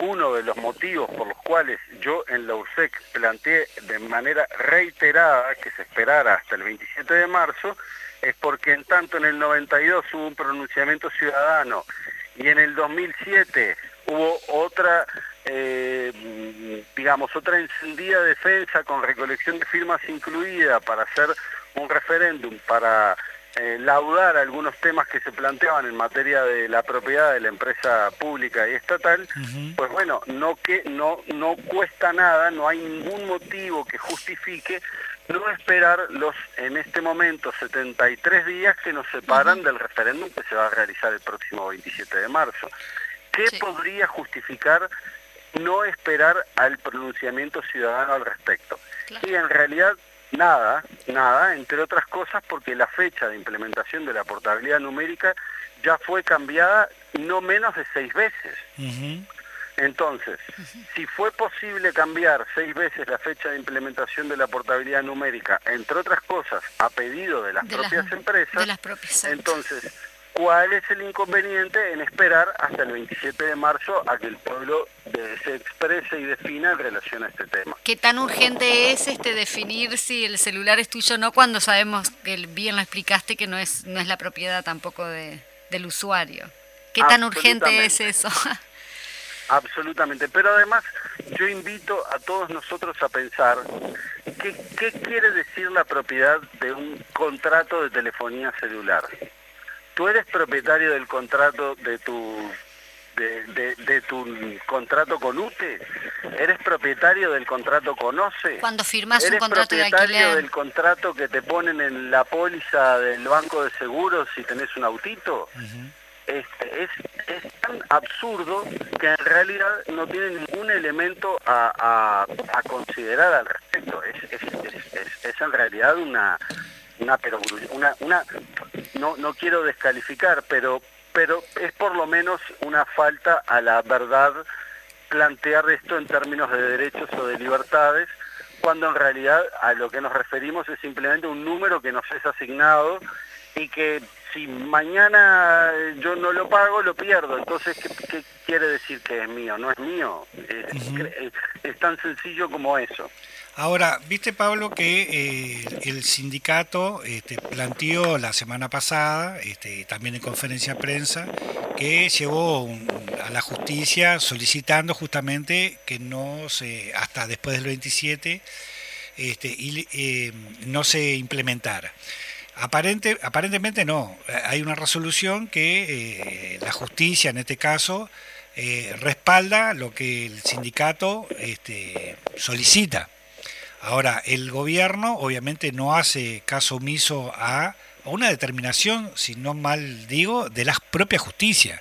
Uno de los motivos por los cuales yo en la USEC planteé de manera reiterada que se esperara hasta el 27 de marzo es porque en tanto en el 92 hubo un pronunciamiento ciudadano y en el 2007 hubo otra, eh, digamos, otra encendida defensa con recolección de firmas incluida para hacer un referéndum, para eh, laudar algunos temas que se planteaban en materia de la propiedad de la empresa pública y estatal, pues bueno, no, que, no, no cuesta nada, no hay ningún motivo que justifique no esperar los, en este momento, 73 días que nos separan del referéndum que se va a realizar el próximo 27 de marzo. ¿Qué podría justificar no esperar al pronunciamiento ciudadano al respecto? Y en realidad nada, nada, entre otras cosas porque la fecha de implementación de la portabilidad numérica ya fue cambiada no menos de seis veces. Entonces, si fue posible cambiar seis veces la fecha de implementación de la portabilidad numérica, entre otras cosas, a pedido de las propias empresas, entonces, ¿cuál es el inconveniente en esperar hasta el 27 de marzo a que el pueblo se exprese y defina en relación a este tema? ¿Qué tan urgente es este definir si el celular es tuyo o no cuando sabemos que bien lo explicaste que no es, no es la propiedad tampoco de, del usuario? ¿Qué tan urgente es eso? Absolutamente, pero además yo invito a todos nosotros a pensar qué, qué quiere decir la propiedad de un contrato de telefonía celular. Tú eres propietario del contrato de tu de, tu contrato con UTE? ¿Eres propietario del contrato con OCE? Cuando firmas un contrato de alquiler. propietario del contrato que te ponen en la póliza del banco de seguros si tenés un autito? Este, es, es, tan absurdo que en realidad no tiene ningún elemento a, a, considerar al respecto. Es, es, es, en realidad una, una, una, una no, no quiero descalificar, pero, pero es por lo menos una falta a la verdad plantear esto en términos de derechos o de libertades, cuando en realidad a lo que nos referimos es simplemente un número que nos es asignado y que si mañana yo no lo pago, lo pierdo. Entonces, ¿qué, quiere decir que es mío? No es mío. Es, tan sencillo como eso. Ahora, viste Pablo que eh, el sindicato este, planteó la semana pasada, este, también en conferencia de prensa, que llevó a la justicia solicitando justamente que no se, hasta después del 27, este, y, eh, no se implementara. Aparente, aparentemente no. Hay una resolución que eh, la justicia, en este caso, eh, respalda lo que el sindicato este, solicita. Ahora, el gobierno obviamente no hace caso omiso a, una determinación, si no mal digo, de la propia justicia.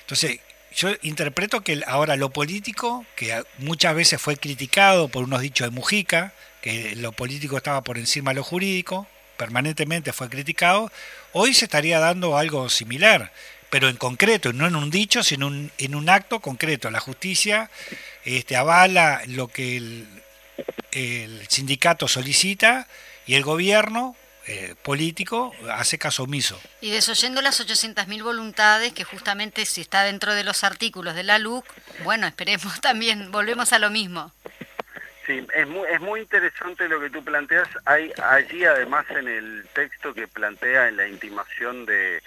Entonces, yo interpreto que ahora lo político, que muchas veces fue criticado por unos dichos de Mujica, que lo político estaba por encima de lo jurídico, permanentemente fue criticado, hoy se estaría dando algo similar, pero en concreto, no en un dicho, sino en un acto concreto. La justicia este, avala lo que el, sindicato solicita y el gobierno eh, político hace caso omiso. Y desoyendo las 800.000 voluntades, que justamente si está dentro de los artículos de la LUC, bueno, esperemos también, volvemos a lo mismo. Sí, es muy, es muy interesante lo que tú planteas. Hay allí además en el texto que plantea en la intimación de,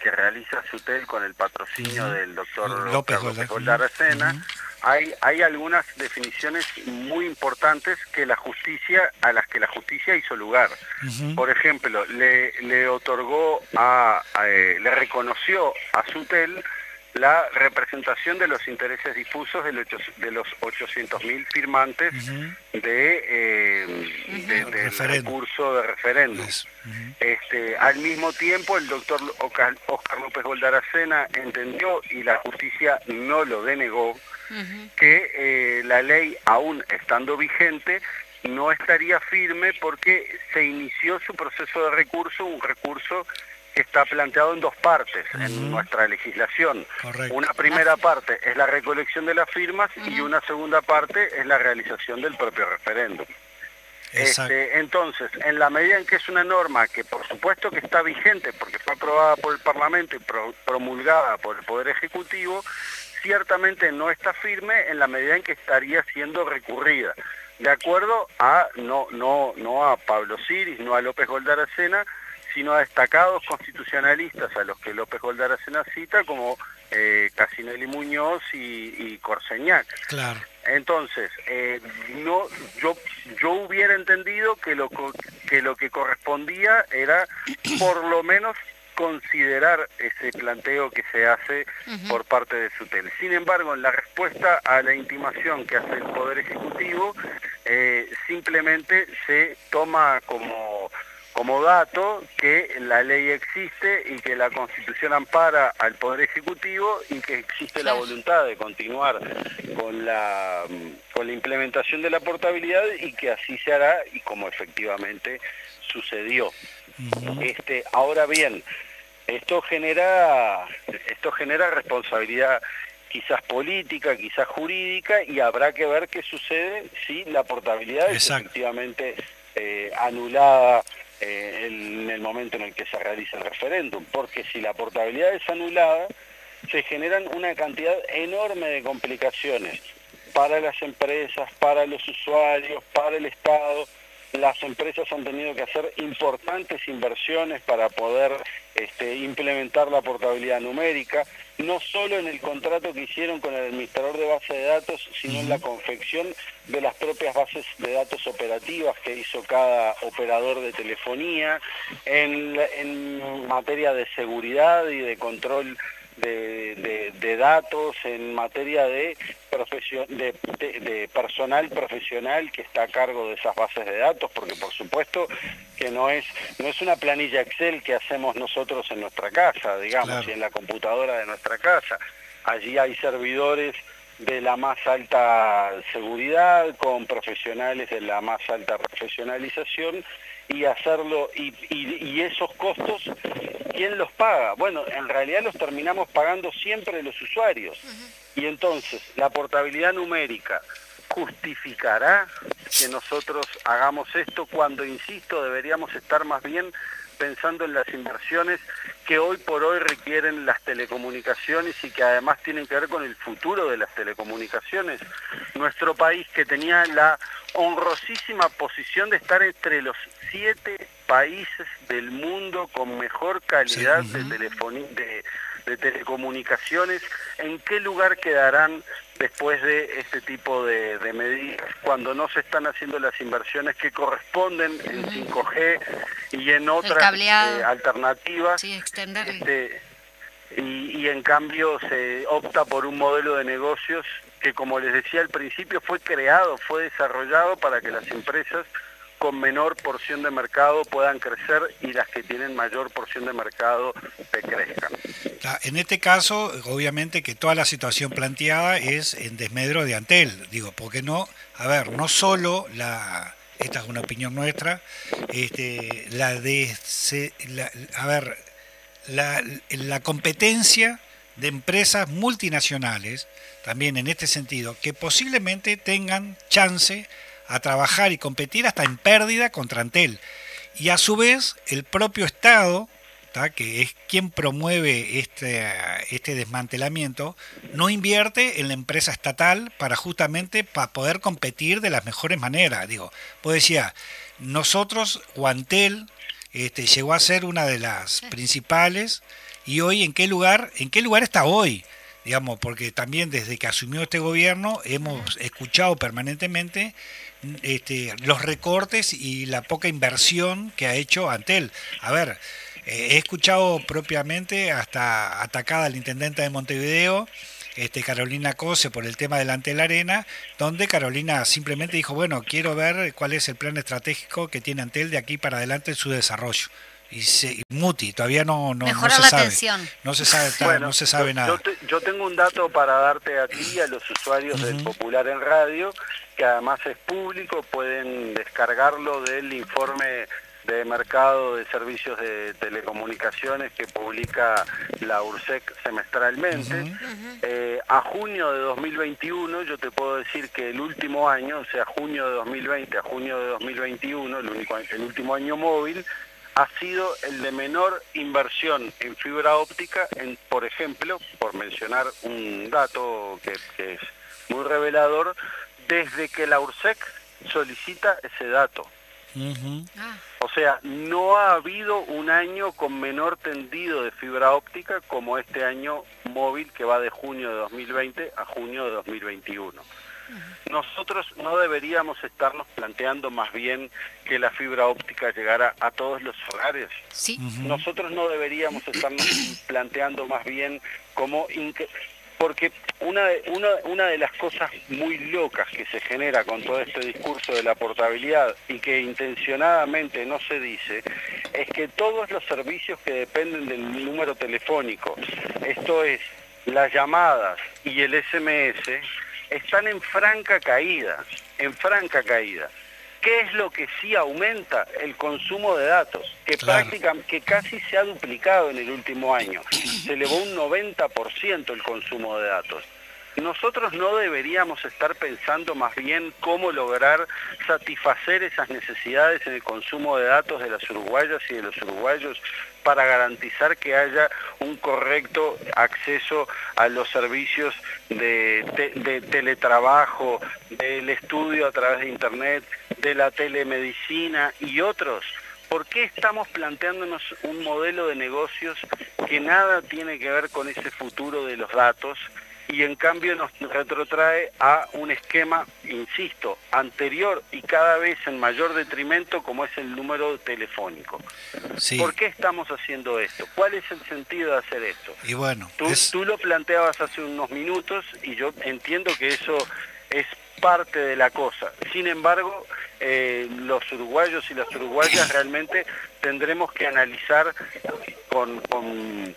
que realiza Sutel con el patrocinio del doctor López, Goldaracena, hay, hay algunas definiciones muy importantes que la justicia, a las que la justicia hizo lugar. Por ejemplo, le, le otorgó a, eh, le reconoció a Sutel la representación de los intereses difusos de los, de los 800.000 firmantes de, eh, del recurso de referéndum. este, al mismo tiempo, el doctor Oscar, López Goldaracena entendió, y la justicia no lo denegó, que eh, la ley, aún estando vigente, no estaría firme porque se inició su proceso de recurso, un recurso está planteado en dos partes en nuestra legislación. Una primera parte es la recolección de las firmas y una segunda parte es la realización del propio referéndum. Este, entonces, en la medida en que es una norma que por supuesto que está vigente porque fue aprobada por el Parlamento y promulgada por el Poder Ejecutivo, ciertamente no está firme en la medida en que estaría siendo recurrida. De acuerdo a, no, no, no a Pablo Siris, no a López Goldaracena, sino a destacados constitucionalistas a los que López Goldar hace una cita, como eh, Casinelli Muñoz y, Corseñac. Claro. Entonces, eh, no, yo, yo hubiera entendido que lo, que lo que correspondía era por lo menos considerar ese planteo que se hace por parte de Sutel. Sin embargo, en la respuesta a la intimación que hace el Poder Ejecutivo, eh, simplemente se toma como como dato que la ley existe y que la Constitución ampara al Poder Ejecutivo y que existe la voluntad de continuar con la, con la implementación de la portabilidad y que así se hará y como efectivamente sucedió. este, ahora bien, esto genera, esto genera responsabilidad quizás política, quizás jurídica, y habrá que ver qué sucede si la portabilidad es efectivamente eh, anulada eh, en el momento en el que se realiza el referéndum, porque si la portabilidad es anulada, se generan una cantidad enorme de complicaciones para las empresas, para los usuarios, para el Estado. Las empresas han tenido que hacer importantes inversiones para poder este, implementar la portabilidad numérica no solo en el contrato que hicieron con el administrador de base de datos, sino en la confección de las propias bases de datos operativas que hizo cada operador de telefonía, en, materia de seguridad y de control de, datos, en materia de, de, personal profesional que está a cargo de esas bases de datos, porque por supuesto que no es, no es una planilla Excel que hacemos nosotros en nuestra casa, digamos, y en la computadora de nuestra casa. Allí hay servidores de la más alta seguridad, con profesionales de la más alta profesionalización y hacerlo, y, y, esos costos, ¿quién los paga? Bueno, en realidad los terminamos pagando siempre los usuarios. Y entonces, la portabilidad numérica justificará que nosotros hagamos esto cuando, insisto, deberíamos estar más bien pensando en las inversiones que hoy por hoy requieren las telecomunicaciones y que además tienen que ver con el futuro de las telecomunicaciones. Nuestro país que tenía la honrosísima posición de estar entre los siete países del mundo con mejor calidad de, de, de telecomunicaciones, ¿en qué lugar quedarán después de este tipo de, medidas cuando no se están haciendo las inversiones que corresponden en 5G y en otras eh, alternativas? Este, y, y en cambio se opta por un modelo de negocios que como les decía al principio fue creado, fue desarrollado para que las empresas con menor porción de mercado puedan crecer y las que tienen mayor porción de mercado crezcan. En este caso, obviamente que toda la situación planteada es en desmedro de Antel, digo, porque no, a ver, no solo la, esta es una opinión nuestra, este, la de, a ver, la, la competencia de empresas multinacionales, también en este sentido, que posiblemente tengan chance a trabajar y competir hasta en pérdida contra Antel. Y a su vez, el propio Estado, que es quien promueve este, este desmantelamiento, no invierte en la empresa estatal para justamente para poder competir de las mejores maneras. Digo, pues decía, nosotros, o Antel, este, llegó a ser una de las principales, y hoy en qué lugar, en qué lugar está hoy digamos, porque también desde que asumió este gobierno hemos escuchado permanentemente este, los recortes y la poca inversión que ha hecho Antel. A ver, eh, he escuchado propiamente hasta atacada al intendente de Montevideo, este, Carolina Cose, por el tema del Antel Arena, donde Carolina simplemente dijo, bueno, quiero ver cuál es el plan estratégico que tiene Antel de aquí para adelante en su desarrollo y, se, Muti, todavía no, no, no se sabe. No se sabe, no se sabe nada. Yo, tengo un dato para darte a ti y a los usuarios del Popular en Radio, que además es público, pueden descargarlo del informe de mercado de servicios de telecomunicaciones que publica la URSEC semestralmente. Eh, a junio de 2021, yo te puedo decir que el último año, o sea, junio de 2020 a junio de 2021, el, único, el último año móvil, ha sido el de menor inversión en fibra óptica, en, por ejemplo, por mencionar un dato que, es muy revelador, desde que la URSEC solicita ese dato. Ah. O sea, no ha habido un año con menor tendido de fibra óptica como este año móvil que va de junio de 2020 a junio de 2021 nosotros no deberíamos estarnos planteando más bien que la fibra óptica llegara a todos los hogares. Sí. Nosotros no deberíamos estarnos planteando más bien como... Porque una de, una, una de las cosas muy locas que se genera con todo este discurso de la portabilidad y que intencionadamente no se dice, es que todos los servicios que dependen del número telefónico, esto es, las llamadas y el SMS, están en franca caída, en franca caída. ¿Qué es lo que sí aumenta? El consumo de datos, que, prácticamente, que casi se ha duplicado en el último año. Se elevó un 90% el consumo de datos. Nosotros no deberíamos estar pensando más bien cómo lograr satisfacer esas necesidades en el consumo de datos de las uruguayas y de los uruguayos para garantizar que haya un correcto acceso a los servicios de, teletrabajo, del estudio a través de Internet, de la telemedicina y otros. ¿Por qué estamos planteándonos un modelo de negocios que nada tiene que ver con ese futuro de los datos y en cambio nos retrotrae a un esquema, insisto, anterior y cada vez en mayor detrimento como es el número telefónico. ¿Por qué estamos haciendo esto? ¿Cuál es el sentido de hacer esto? Y bueno, tú, tú lo planteabas hace unos minutos y yo entiendo que eso es parte de la cosa. Sin embargo, eh, los uruguayos y las uruguayas realmente tendremos que analizar con, con,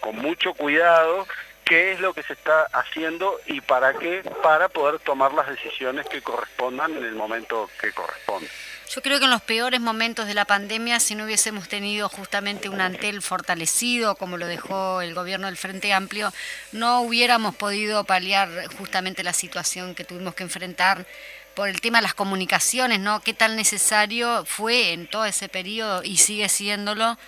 con, mucho cuidado qué es lo que se está haciendo y para qué, para poder tomar las decisiones que correspondan en el momento que corresponde. Yo creo que en los peores momentos de la pandemia, si no hubiésemos tenido justamente un antel fortalecido, como lo dejó el gobierno del Frente Amplio, no hubiéramos podido paliar justamente la situación que tuvimos que enfrentar por el tema de las comunicaciones, ¿no? Qué tan necesario fue en todo ese periodo y sigue siéndolo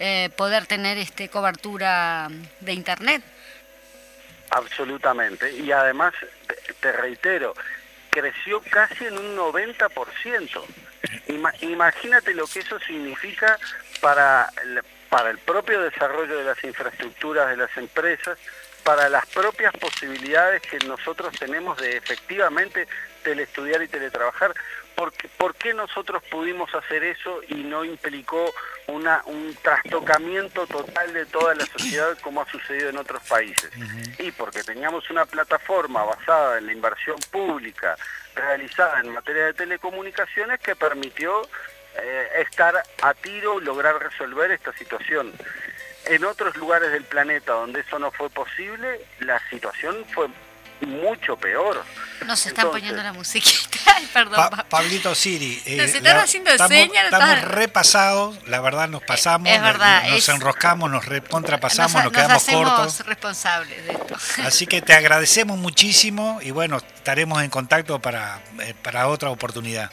eh, poder tener este cobertura de internet. Absolutamente. Y además, te reitero, creció casi en un 90%. imagínate lo que eso significa para para el propio desarrollo de las infraestructuras de las empresas, para las propias posibilidades que nosotros tenemos de efectivamente telestudiar y teletrabajar. Porque, ¿Por qué nosotros pudimos hacer eso y no implicó una, un trastocamiento total de toda la sociedad como ha sucedido en otros países? Y porque teníamos una plataforma basada en la inversión pública realizada en materia de telecomunicaciones que permitió eh, estar a tiro y lograr resolver esta situación. En otros lugares del planeta donde eso no fue posible, la situación fue mucho peor. Nos están poniendo la musiquita, perdón. Pablito Siri. Eh, nos están haciendo señas. Estamos repasados, la verdad nos pasamos. Es verdad. Nos, enroscamos, nos recontrapasamos, nos, nos, quedamos cortos. responsables de esto. Así que te agradecemos muchísimo y bueno, estaremos en contacto para, eh, para otra oportunidad.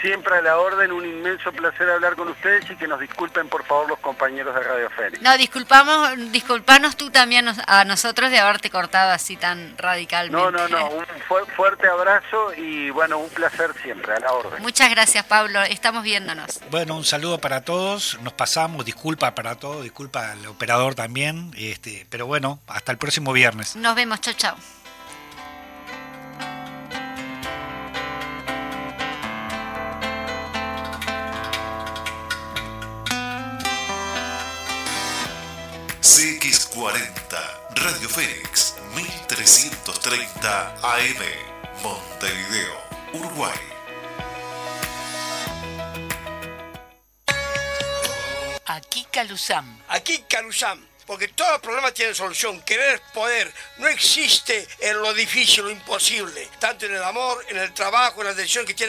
Siempre a la orden, un inmenso placer hablar con ustedes y que nos disculpen por favor los compañeros de Radio Fénix. No, disculpamos, disculpanos tú también a nosotros de haberte cortado así tan radicalmente. No, no, no, un fuerte abrazo y bueno, un placer siempre, a la orden. Muchas gracias Pablo, estamos viéndonos. Bueno, un saludo para todos, nos pasamos, disculpa para todos, disculpa al operador también, este, pero bueno, hasta el próximo viernes. Nos vemos, chao, chao. CX40, Radio Fénix, 1330 AM, Montevideo, Uruguay. Aquí Calusam. Aquí Calusam. Porque todos los problemas tienen solución. Querer poder. No existe en lo difícil, lo imposible. Tanto en el amor, en el trabajo, en la decisión que tiene.